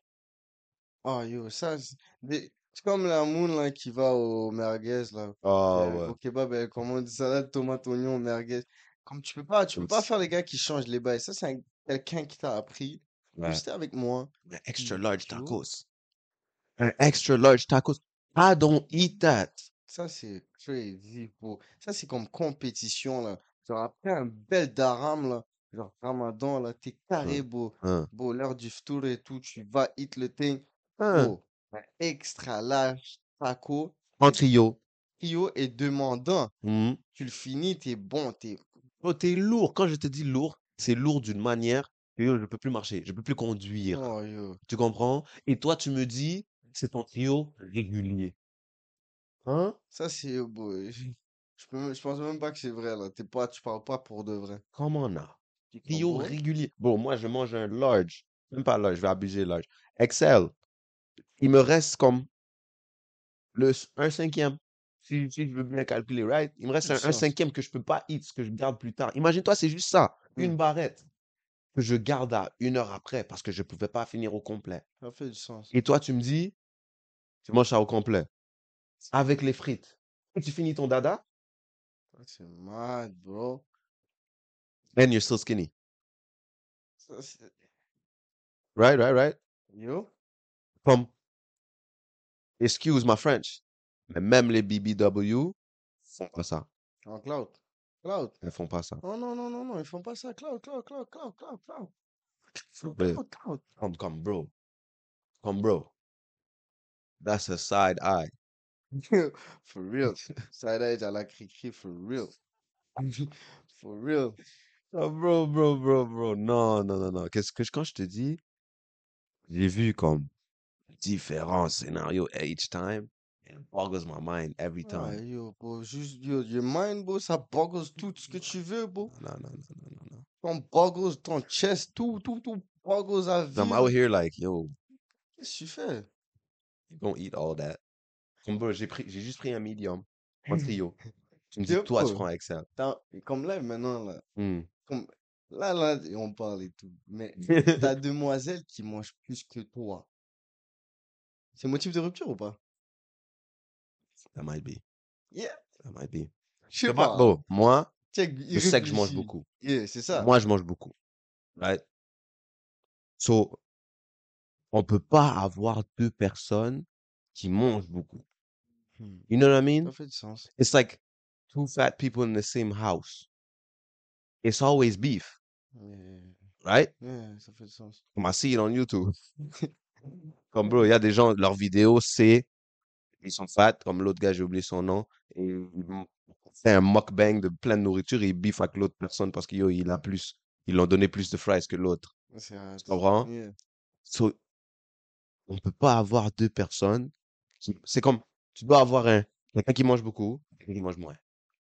[SPEAKER 2] Oh, yo, ça, c'est des- c'est comme la moon, là, qui va au merguez, là.
[SPEAKER 1] Ah
[SPEAKER 2] Euh, au kebab, elle commande salade, tomate, oignon, merguez. Comme tu peux pas, tu peux
[SPEAKER 1] Comme
[SPEAKER 2] pas
[SPEAKER 1] si-
[SPEAKER 2] faire les gars qui changent les bails. Ça, c'est un- quelqu'un qui t'a appris.
[SPEAKER 1] Ouais.
[SPEAKER 2] C'était avec moi.
[SPEAKER 1] Un extra
[SPEAKER 2] Mm,
[SPEAKER 1] large
[SPEAKER 2] tu vois?
[SPEAKER 1] tacos. Un extra large tacos. I don't eat that.
[SPEAKER 2] Ça, c'est crazy, bro. Ça, c'est comme compétition, là. Genre, après un bel daram, là, genre Ramadan, là, t'es carré.
[SPEAKER 1] Hein.
[SPEAKER 2] Bro, l'heure du ftour et tout, tu vas hit le thing.
[SPEAKER 1] Hein.
[SPEAKER 2] Un extra large taco,
[SPEAKER 1] En trio.
[SPEAKER 2] trio et demandant.
[SPEAKER 1] Hmm.
[SPEAKER 2] Tu le finis, t'es bon, t'es...
[SPEAKER 1] Oh, t'es lourd. Quand je te dis lourd, c'est lourd d'une manière que yo, je peux plus marcher, je peux plus conduire.
[SPEAKER 2] Oh, yo.
[SPEAKER 1] Tu comprends? Et toi, tu me dis, c'est ton trio régulier. Hein?
[SPEAKER 2] Ça, c'est... Bro, je, je peux même- je pense même pas que c'est vrai, là. T'es pas, tu parles pas pour de vrai.
[SPEAKER 1] Comment on a? Trio régulier. Bon, moi, je mange un large. Même pas large, je vais abuser large. Excel. Il me reste comme le, un cinquième. Si, si je veux bien calculer, right? Il me reste un, cinquième que je peux pas eat, que je garde plus tard. Imagine-toi, c'est juste ça. Une
[SPEAKER 2] Hmm.
[SPEAKER 1] barrette que je garde à une heure après parce que je pouvais pas finir au complet.
[SPEAKER 2] Ça fait du sens.
[SPEAKER 1] Et toi, tu me dis, tu manges ça au complet. Avec les frites. Et tu finis ton dada,
[SPEAKER 2] Ça, C'est mad, bro.
[SPEAKER 1] And you're still skinny.
[SPEAKER 2] Ça. Uh,
[SPEAKER 1] right, right, right?
[SPEAKER 2] Yo.
[SPEAKER 1] Comme, excuse my French, mais mm. même les BBW font pas ça.
[SPEAKER 2] En cloud. Cloud.
[SPEAKER 1] Elles font pas ça.
[SPEAKER 2] Non, non, non, non, non, ils font pas ça. Cloud, cloud, cloud, cloud, cloud, cloud. Cloud, cloud.
[SPEAKER 1] comme, comme, bro. Come, bro. That's a side eye.
[SPEAKER 2] For real. Side eye à la for real. For real.
[SPEAKER 1] Oh, bro, bro, bro, bro. Non, non, non, non. Qu'est-ce que je- quand je te dis, j'ai vu comme différents scénarios each time. It boggles my mind every
[SPEAKER 2] Ah,
[SPEAKER 1] time.
[SPEAKER 2] yo, bro, juste, yo, your mind, bro, ça boggles tout ce que tu veux, bro.
[SPEAKER 1] Non, non, non, non, non, non.
[SPEAKER 2] Ton boggles, ton chest, tout, tout, tout boggles à
[SPEAKER 1] I'm
[SPEAKER 2] vie.
[SPEAKER 1] out here like, yo,
[SPEAKER 2] Qu'est-ce que tu fais?
[SPEAKER 1] don't eat all that. Comme, bro, j'ai pris, j'ai juste pris un medium, un trio. Tu me dis,
[SPEAKER 2] Yo,
[SPEAKER 1] toi, tu
[SPEAKER 2] bro,
[SPEAKER 1] prends Excel.
[SPEAKER 2] t'as- comme là, maintenant, là,
[SPEAKER 1] Hmm.
[SPEAKER 2] Comme, là, là, on parle et tout, mais ta demoiselle qui mange plus que toi. C'est motif de rupture ou pas?
[SPEAKER 1] That might be.
[SPEAKER 2] Yeah,
[SPEAKER 1] That might be.
[SPEAKER 2] je sais
[SPEAKER 1] pas-. Bon, moi,
[SPEAKER 2] Check,
[SPEAKER 1] je sais que je mange beaucoup.
[SPEAKER 2] Yeah, c'est ça.
[SPEAKER 1] Moi, je mange beaucoup. Right? So, on peut pas avoir deux personnes qui mangent beaucoup.
[SPEAKER 2] Hmm,
[SPEAKER 1] You know what I mean?
[SPEAKER 2] Ça fait du sens.
[SPEAKER 1] It's like two fat people in the same house. It's always beef,
[SPEAKER 2] Yeah,
[SPEAKER 1] right?
[SPEAKER 2] yeah, ça fait du sens.
[SPEAKER 1] Comme I see it on YouTube. Comme bro, il y a des gens, leurs vidéos, c'est, ils sont fat, comme l'autre gars, j'ai oublié son nom, et ils fait un mukbang de plein de nourriture et ils beef avec l'autre personne parce qu'il il a plus, ils l'ont donné plus de fries que l'autre. Tu comprends?
[SPEAKER 2] Yeah.
[SPEAKER 1] So, on peut pas avoir deux personnes qui, c'est comme, tu dois avoir un, quelqu'un qui mange beaucoup, quelqu'un qui mange moins.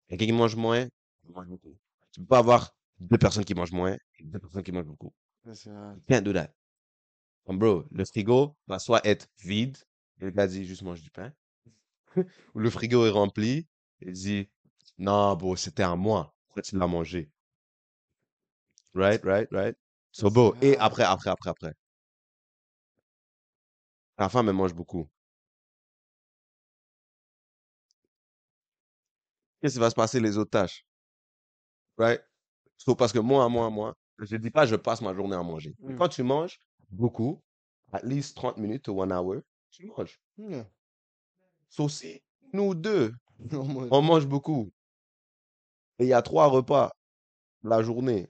[SPEAKER 1] Quelqu'un qui mange moins, qui mange beaucoup. Tu peux pas avoir deux personnes qui mangent moins et deux personnes qui mangent beaucoup. Can't do that. Comme bro, le frigo va soit être vide, et le gars dit juste mange du pain, ou le frigo est rempli, et il dit non, bro, c'était à moi. Pourquoi tu l'as mangé? Right, right, right. So, bro, et après, après, après, après. La femme, elle mange beaucoup. Qu'est-ce qui va se passer les autres tâches? Right? So, parce que moi, moi, moi, je dis pas je passe ma journée à manger.
[SPEAKER 2] Mm.
[SPEAKER 1] Quand tu manges beaucoup, at least 30 minutes to one hour, tu manges.
[SPEAKER 2] Yeah.
[SPEAKER 1] So, si nous deux, on mange beaucoup, et il y a trois repas la journée,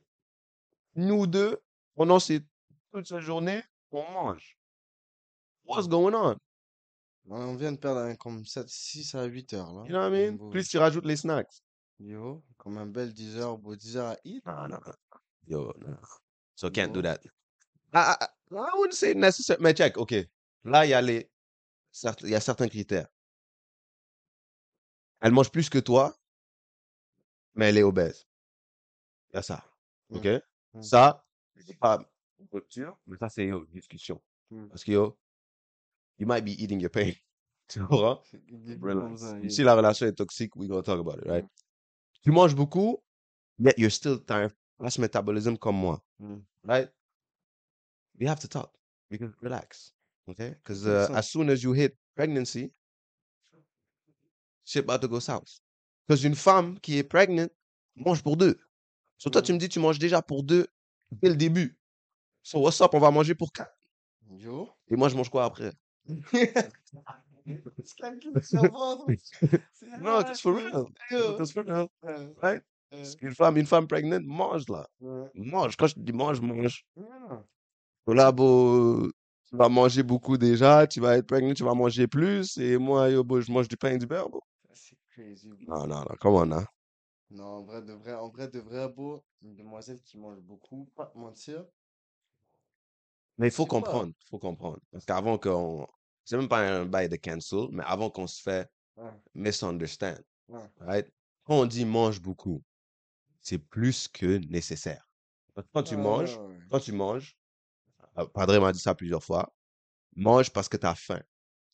[SPEAKER 1] nous deux, pendant ces, toute cette journée, on mange. What's going on?
[SPEAKER 2] on vient de perdre comme 7, 6 à 8 heures, là.
[SPEAKER 1] You know what I mean? Plus tu rajoutes les snacks.
[SPEAKER 2] Yo, comme un bel 10 heures, beau 10 heures à eat.
[SPEAKER 1] Non, non, non. Yo, no. So can't do that. Ah, ah, ah. I wouldn't say necessary. Mais check, OK. Là, il y a les, certes- il y a certains critères. Elle mange plus que toi, mais elle est obèse. Il y a ça. OK?
[SPEAKER 2] Mm.
[SPEAKER 1] Ça, c'est pas rupture, mais ça, c'est yo, discussion.
[SPEAKER 2] Mm.
[SPEAKER 1] Parce que yo, you might be eating your pain. Tu Relax.
[SPEAKER 2] ça,
[SPEAKER 1] Si la relation est toxique, we gonna talk about it, right? Tu manges beaucoup, yet you're still t'as un fast metabolism comme moi,
[SPEAKER 2] Mm.
[SPEAKER 1] right? We have to talk. Because relax, okay? Because uh, as soon as you hit pregnancy, shit about to go south. Because une femme qui est pregnant mange pour deux. So toi, tu
[SPEAKER 2] Mm.
[SPEAKER 1] me dis, tu manges déjà pour deux dès le début. So what's up, on va manger pour quatre. Et moi, je mange quoi après? No,
[SPEAKER 2] ah,
[SPEAKER 1] just for
[SPEAKER 2] c'est-
[SPEAKER 1] real. Just for real, right? Une femme, une femme pregnant mange là. Mange. Quand je dis mange, mange. Là, beau, tu vas manger beaucoup déjà, tu vas être pregnant, tu vas manger plus. Et moi, yo, beau, je mange du pain et du beurre, beau.
[SPEAKER 2] C'est crazy.
[SPEAKER 1] Non, non, non, come on, hein.
[SPEAKER 2] Non, en vrai, de vrai, en vrai, de vrai, beau, une demoiselle qui mange beaucoup, pas te mentir.
[SPEAKER 1] Mais il faut comprendre, il faut comprendre. Parce qu'avant qu'on... C'est même pas un bail de cancel, mais avant qu'on se fait misunderstand, right? Quand on dit mange beaucoup, c'est plus que nécessaire. Quand tu manges, quand tu manges, Padre m'a dit ça plusieurs fois, mange parce que tu as faim.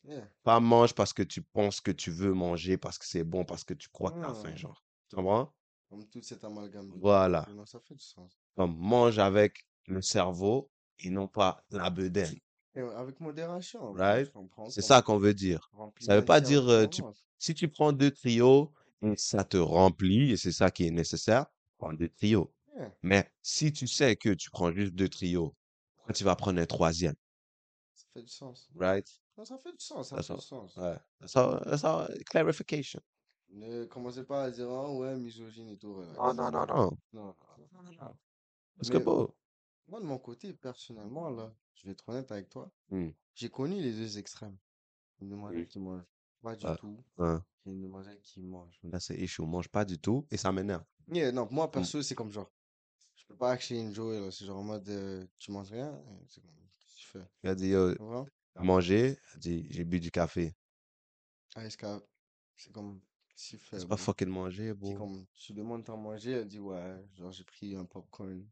[SPEAKER 2] Yeah.
[SPEAKER 1] Pas mange parce que tu penses que tu veux manger, parce que c'est bon, parce que tu crois que tu as faim, genre. Tu comprends?
[SPEAKER 2] Comme tout cet amalgame.
[SPEAKER 1] Voilà.
[SPEAKER 2] Non, ça fait du sens.
[SPEAKER 1] Comme mange avec le cerveau et non pas la bedaine.
[SPEAKER 2] Et avec modération.
[SPEAKER 1] Right? C'est ça qu'on veut dire. Ça veut
[SPEAKER 2] la
[SPEAKER 1] pas dire, euh, tu-. Si tu prends deux trios et ça te remplit, et c'est ça qui est nécessaire, prends deux trios.
[SPEAKER 2] Yeah.
[SPEAKER 1] Mais si tu sais que tu prends juste deux trios, pourquoi tu vas prendre un troisième?
[SPEAKER 2] Ça fait du sens.
[SPEAKER 1] Right?
[SPEAKER 2] Non, ça fait du sens, ça
[SPEAKER 1] That's
[SPEAKER 2] fait
[SPEAKER 1] all.
[SPEAKER 2] du sens.
[SPEAKER 1] Ouais. All, that's all, clarification.
[SPEAKER 2] Ne commencez pas à dire, ah ouais, misogyne et tout.
[SPEAKER 1] Oh non, non, non.
[SPEAKER 2] Non.
[SPEAKER 1] Parce que bon.
[SPEAKER 2] Moi, de mon côté, personnellement, là, je vais être honnête avec toi,
[SPEAKER 1] Hmm.
[SPEAKER 2] j'ai connu les deux extrêmes. Une demoiselle qui mange pas du tout,
[SPEAKER 1] Hein.
[SPEAKER 2] et une demoiselle qui mange.
[SPEAKER 1] Là, c'est. On mange pas du tout et ça m'énerve.
[SPEAKER 2] Yeah, non, moi, perso, c'est comme genre, je peux pas acheter une Joey, là, c'est genre en mode, euh, tu manges rien, euh, c'est comme, qu'est-ce que tu fais?
[SPEAKER 1] Il a dit? Il a dit, j'ai bu du café.
[SPEAKER 2] Ah, est-ce que, c'est comme, qu'est-ce que tu fais,
[SPEAKER 1] C'est pas fucking manger,
[SPEAKER 2] C'est
[SPEAKER 1] bro.
[SPEAKER 2] comme, tu demandes t'en manger, elle dit, ouais, genre, j'ai pris un popcorn.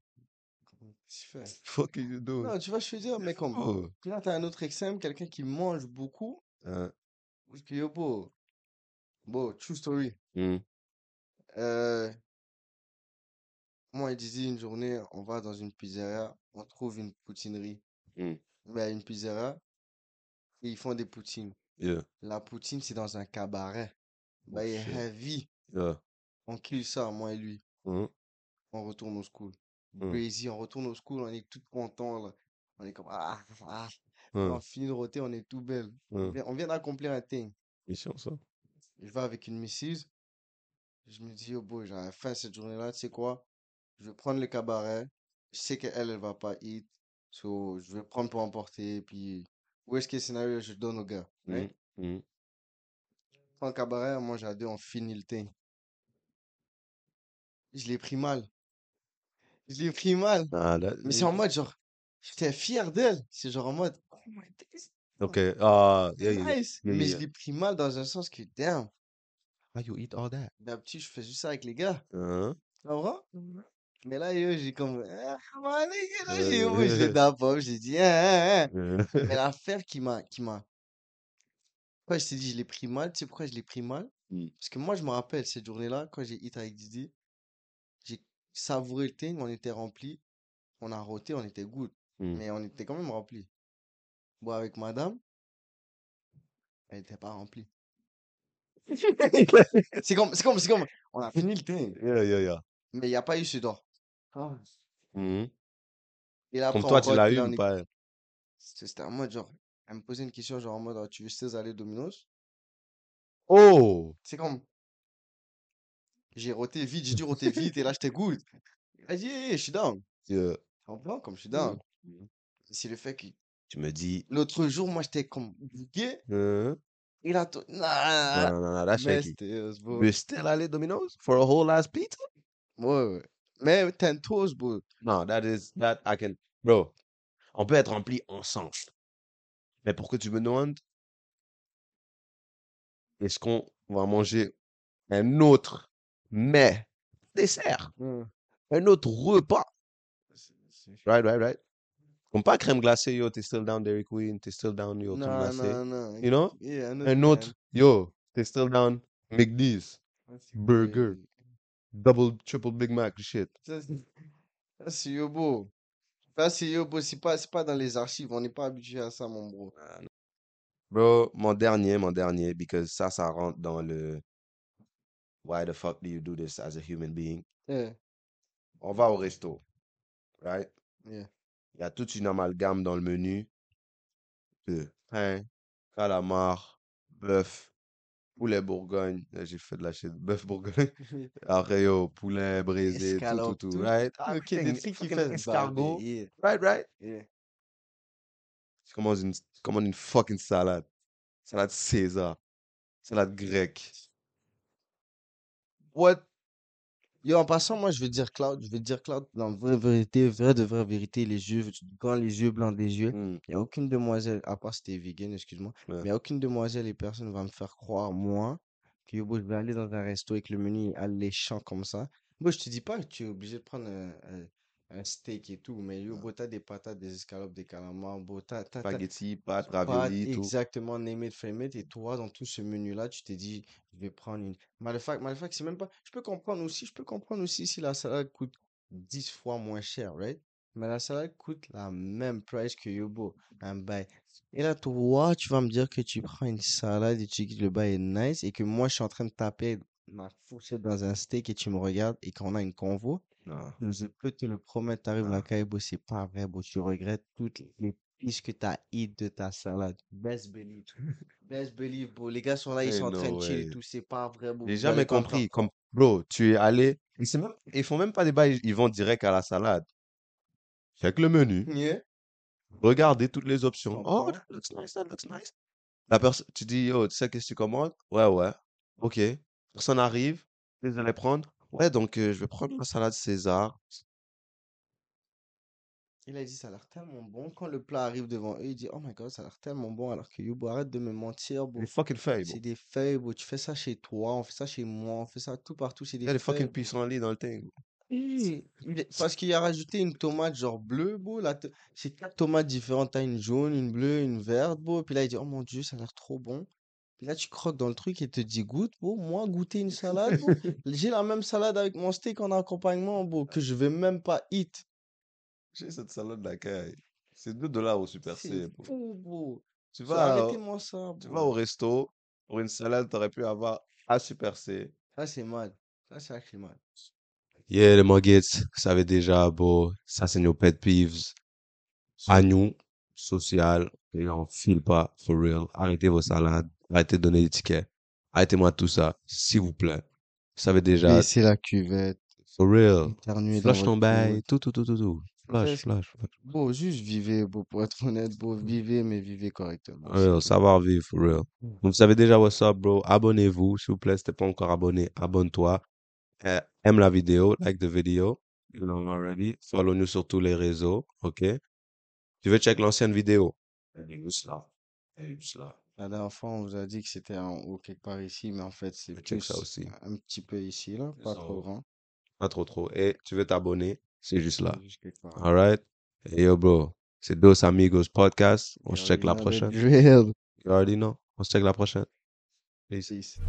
[SPEAKER 2] Tu fais?
[SPEAKER 1] Fuck you do.
[SPEAKER 2] Non, tu vois, je veux dire, mais comme,
[SPEAKER 1] Oh.
[SPEAKER 2] puis là, t'as un autre extrême, quelqu'un qui mange beaucoup,
[SPEAKER 1] Hein.
[SPEAKER 2] parce que yo, bro, true story.
[SPEAKER 1] Hmm.
[SPEAKER 2] Euh, moi, il disait une journée, on va dans une pizzeria, on trouve une poutinerie. Ben, une pizzeria, et ils font des poutines.
[SPEAKER 1] Yeah.
[SPEAKER 2] La poutine, c'est dans un cabaret. Ben,
[SPEAKER 1] Oh,
[SPEAKER 2] il est heavy.
[SPEAKER 1] Yeah.
[SPEAKER 2] On kill ça, moi et lui.
[SPEAKER 1] Hmm.
[SPEAKER 2] On retourne au school. Crazy, on retourne au school, on est tout content là. On est comme, ah, ah. On finit de roter, on est tout belle. On vient, on vient d'accomplir un thing.
[SPEAKER 1] Mission, ça.
[SPEAKER 2] Je vais avec une missus. Je me dis, oh boy, j'avais faim cette journée-là, tu sais quoi? Je vais prendre le cabaret. Je sais qu'elle, elle va pas eat. So, je vais prendre pour emporter. Puis, worst case scénario, je donne au gars.
[SPEAKER 1] Hmm.
[SPEAKER 2] right? Je prends le cabaret, moi, j'ai deux, on finit le thing. Je l'ai pris mal. Je l'ai pris mal.
[SPEAKER 1] Ah, là-
[SPEAKER 2] Mais c'est en mode, genre, j'étais fier d'elle. C'est genre en mode, oh my days,
[SPEAKER 1] Ok. Ah, yeah, yeah, yeah.
[SPEAKER 2] nice.
[SPEAKER 1] yeah,
[SPEAKER 2] Mais
[SPEAKER 1] yeah.
[SPEAKER 2] je l'ai pris mal dans un sens que, damn,
[SPEAKER 1] Why you eat all that?
[SPEAKER 2] d'habitude, je fais juste ça avec les gars.
[SPEAKER 1] Hein?
[SPEAKER 2] Tu comprends? Mais là, yo, j'ai comme, ah, man, les gars, là, j'ai j'ai d'abord, j'ai dit, hein, hein, hein.
[SPEAKER 1] Euh,
[SPEAKER 2] Mais l'affaire qui m'a, qui m'a, pourquoi je t'ai dit, je l'ai pris mal, tu sais pourquoi je l'ai pris mal?
[SPEAKER 1] Hmm.
[SPEAKER 2] Parce que moi, je me rappelle cette journée-là, quand j'ai hit avec Didi, j'ai savouré le thing, on était rempli, on a roté, on était good,
[SPEAKER 1] Hmm.
[SPEAKER 2] mais on était quand même rempli. Bon, avec madame, elle était pas remplie. C'est comme, c'est comme, c'est comme, on a fini le thing,
[SPEAKER 1] yeah, yeah, yeah.
[SPEAKER 2] mais il n'y a pas eu ce d'or.
[SPEAKER 1] Mhm.
[SPEAKER 2] Et là,
[SPEAKER 1] Comme
[SPEAKER 2] après,
[SPEAKER 1] toi, tu l'as eu ou
[SPEAKER 2] est-
[SPEAKER 1] pas?
[SPEAKER 2] C'était en mode genre, elle me posait une question genre en mode, Ah, tu veux still aller Domino's?
[SPEAKER 1] Oh!
[SPEAKER 2] C'est comme, j'ai roté vite, j'ai dû roter vite, et là, j'étais good. A hey, je suis down.
[SPEAKER 1] Yeah.
[SPEAKER 2] Tu comprends? Comme je suis down.
[SPEAKER 1] Mhm.
[SPEAKER 2] C'est le fait que
[SPEAKER 1] Tu me dis.
[SPEAKER 2] l'autre jour, moi, j'étais comme bugué, et là, toi,
[SPEAKER 1] Non, non, non, non, that's
[SPEAKER 2] mais
[SPEAKER 1] shaky.
[SPEAKER 2] c'était, euh,
[SPEAKER 1] still aller Domino's for a whole ass pizza?
[SPEAKER 2] Ouais, ouais. Mais ten toes, bro.
[SPEAKER 1] No, that is that I can, bro. On peut être rempli ensemble. Mais pour que tu me demandes, est-ce qu'on va manger un autre mets, dessert,
[SPEAKER 2] Hmm.
[SPEAKER 1] un autre repas? Right, right, right. Comme pas crème glacée, yo, t'es still down Dairy Queen, t'es still down, yo, crème glacée.
[SPEAKER 2] non, non.
[SPEAKER 1] You know?
[SPEAKER 2] Yeah, un
[SPEAKER 1] autre, yo, t'es still down McDee's,
[SPEAKER 2] Ah,
[SPEAKER 1] burger, double, triple Big Mac, shit.
[SPEAKER 2] Ça, c'est c'est Yobo. Ça, c'est Yobo. C'est pas, c'est pas dans les archives. On n'est pas habitué à ça, mon bro.
[SPEAKER 1] Bro, mon dernier, mon dernier, because ça, ça rentre dans le why the fuck do you do this as a human being?
[SPEAKER 2] Yeah,
[SPEAKER 1] On va au resto, right?
[SPEAKER 2] yeah.
[SPEAKER 1] Il y a toute une amalgame dans le menu de pain, calamar, bœuf, poulet bourgogne. J'ai fait de la shit. Bœuf bourgogne. Yo, poulet braisé, tout, tout, tout,
[SPEAKER 2] tout.
[SPEAKER 1] right?
[SPEAKER 2] Ok, des trucs qui fait
[SPEAKER 1] escargot.
[SPEAKER 2] Yeah,
[SPEAKER 1] Right, right?
[SPEAKER 2] yeah.
[SPEAKER 1] Tu commandes une, tu commandes une fucking salade. Salade César. Salade grecque. What?
[SPEAKER 2] Yo, en passant, moi, je vais dire Cloud. Je vais dire Cloud dans la vraie vérité, vraie de vraie vérité, les yeux, quand les yeux blancs des yeux.
[SPEAKER 1] Hmm,
[SPEAKER 2] Il n'y a aucune demoiselle, à part si t'es vegan, excuse-moi, mais il n'y a aucune demoiselle et personne ne va me faire croire, moi, que yo, je vais aller dans un resto que le menu alléchant comme ça. Moi, je te dis pas que tu es obligé de prendre un, un- un steak et tout, mais yo,
[SPEAKER 1] Ouais.
[SPEAKER 2] bro, t'as des patates, des escalopes, des calamars, bro, t'as, t'as, t'as-
[SPEAKER 1] Spaghetti, pâtes,
[SPEAKER 2] pâtes,
[SPEAKER 1] ravioli, tout.
[SPEAKER 2] exactement, name it, frame it, et toi, dans tout ce menu-là, tu t'es dit, je vais prendre une. Matter of fact, matter of fact, c'est même pas. Je peux comprendre aussi, je peux comprendre aussi si la salade coûte 10 fois moins cher, right? Mais la salade coûte la même price que Yobo, un bail. Et là, toi, tu vas me dire que tu prends une salade et tu dis que le bail est nice et que moi, je suis en train de taper ma fourchette dans un steak et tu me regardes et qu'on a une convo.
[SPEAKER 1] Non.
[SPEAKER 2] Je peux te le promettre, t'arrives
[SPEAKER 1] Ah.
[SPEAKER 2] la bro, c'est pas vrai, bro. Tu regrettes toutes les piches que t'as eat de ta salade. Best believe. Best believe, bro. Les gars sont là, ils
[SPEAKER 1] Hey,
[SPEAKER 2] sont en train
[SPEAKER 1] no
[SPEAKER 2] de chill et
[SPEAKER 1] way.
[SPEAKER 2] tout. C'est pas vrai, bro.
[SPEAKER 1] J'ai
[SPEAKER 2] Vous
[SPEAKER 1] jamais
[SPEAKER 2] allez pas me
[SPEAKER 1] compris.
[SPEAKER 2] faire
[SPEAKER 1] Comme, bro, tu es allé. Ils, c'est même- ils font même pas des bails, ils vont direct à la salade. Check le menu.
[SPEAKER 2] Yeah.
[SPEAKER 1] Regardez toutes les options. Oh,
[SPEAKER 2] comprends?
[SPEAKER 1] that looks nice, that looks nice. La personne, tu dis, oh, tu sais qu'est-ce que tu commandes? Ouais, ouais. Ok. Personne arrive. Allez prendre? Ouais, donc euh, je vais prendre la salade César.
[SPEAKER 2] Il a dit, ça a l'air tellement bon. Quand le plat arrive devant eux, il dit, oh my god, ça a l'air tellement bon. Alors que Yobo, arrête de me mentir, bro.
[SPEAKER 1] Les fucking feuilles,
[SPEAKER 2] C'est des feuilles, bro. Tu fais ça chez toi, on fait ça chez moi, on fait ça tout partout. C'est
[SPEAKER 1] Il
[SPEAKER 2] des
[SPEAKER 1] y a les
[SPEAKER 2] feuilles,
[SPEAKER 1] fucking
[SPEAKER 2] bro.
[SPEAKER 1] pissenlits dans le thing.
[SPEAKER 2] Oui, il Parce qu'il a rajouté une tomate genre bleue, beau. Là, c'est quatre tomates différentes. T'as une jaune, une bleue, une verte, beau. Puis là, il dit, oh mon Dieu, ça a l'air trop bon. Puis là, tu croques dans le truc et te dis, goûte, beau. Moi, goûter une salade. J'ai la même salade avec mon steak en accompagnement, beau, que je vais même pas eat.
[SPEAKER 1] J'ai cette salade de la caille. C'est 2 dollars au Super C,
[SPEAKER 2] C'est
[SPEAKER 1] bro.
[SPEAKER 2] fou, beau.
[SPEAKER 1] Tu vas, au-
[SPEAKER 2] Arrêtez-moi ça,
[SPEAKER 1] tu
[SPEAKER 2] bro.
[SPEAKER 1] vas au resto, pour une salade, t'aurais pu avoir à Super C.
[SPEAKER 2] Ça, c'est mal. Ça, c'est actually mal.
[SPEAKER 1] Yeah, les Muggets, vous savez déjà, bro, ça c'est nos pet peeves. À nous, social, et on file pas, for real. Arrêtez vos salades, arrêtez de donner des tickets. Arrêtez-moi tout ça, s'il vous plaît. Vous savez déjà,
[SPEAKER 2] Baissez la cuvette,
[SPEAKER 1] for real. Flush ton bail, tout, tout, tout, tout, tout. Flush,
[SPEAKER 2] Faites-
[SPEAKER 1] flush, flush.
[SPEAKER 2] Beau, juste vivez, beau, pour être honnête, beau, vivez, mais vivez correctement.
[SPEAKER 1] For real, savoir vivre, for real. Vous savez déjà what's up, bro. Abonnez-vous, s'il vous plaît, si t'es pas encore abonné, abonne-toi. Euh, aime la vidéo, like the video. You know already. Follow nous sur tous les réseaux, ok? Tu veux check l'ancienne vidéo? Elle est juste là. Elle est juste là.
[SPEAKER 2] La dernière fois, on vous a dit que c'était en haut quelque part ici, mais en fait, c'est
[SPEAKER 1] Je check ça
[SPEAKER 2] plus
[SPEAKER 1] aussi.
[SPEAKER 2] un petit peu ici, là, pas trop grand.
[SPEAKER 1] Pas trop trop. Et tu veux t'abonner? C'est juste là.
[SPEAKER 2] Juste quelque part.
[SPEAKER 1] Alright? Et yo, bro. C'est Dos Amigos Podcast. On
[SPEAKER 2] You
[SPEAKER 1] se check
[SPEAKER 2] already
[SPEAKER 1] la
[SPEAKER 2] know the
[SPEAKER 1] prochaine.
[SPEAKER 2] drill.
[SPEAKER 1] You already know. On se check la prochaine. Peace.
[SPEAKER 2] Peace.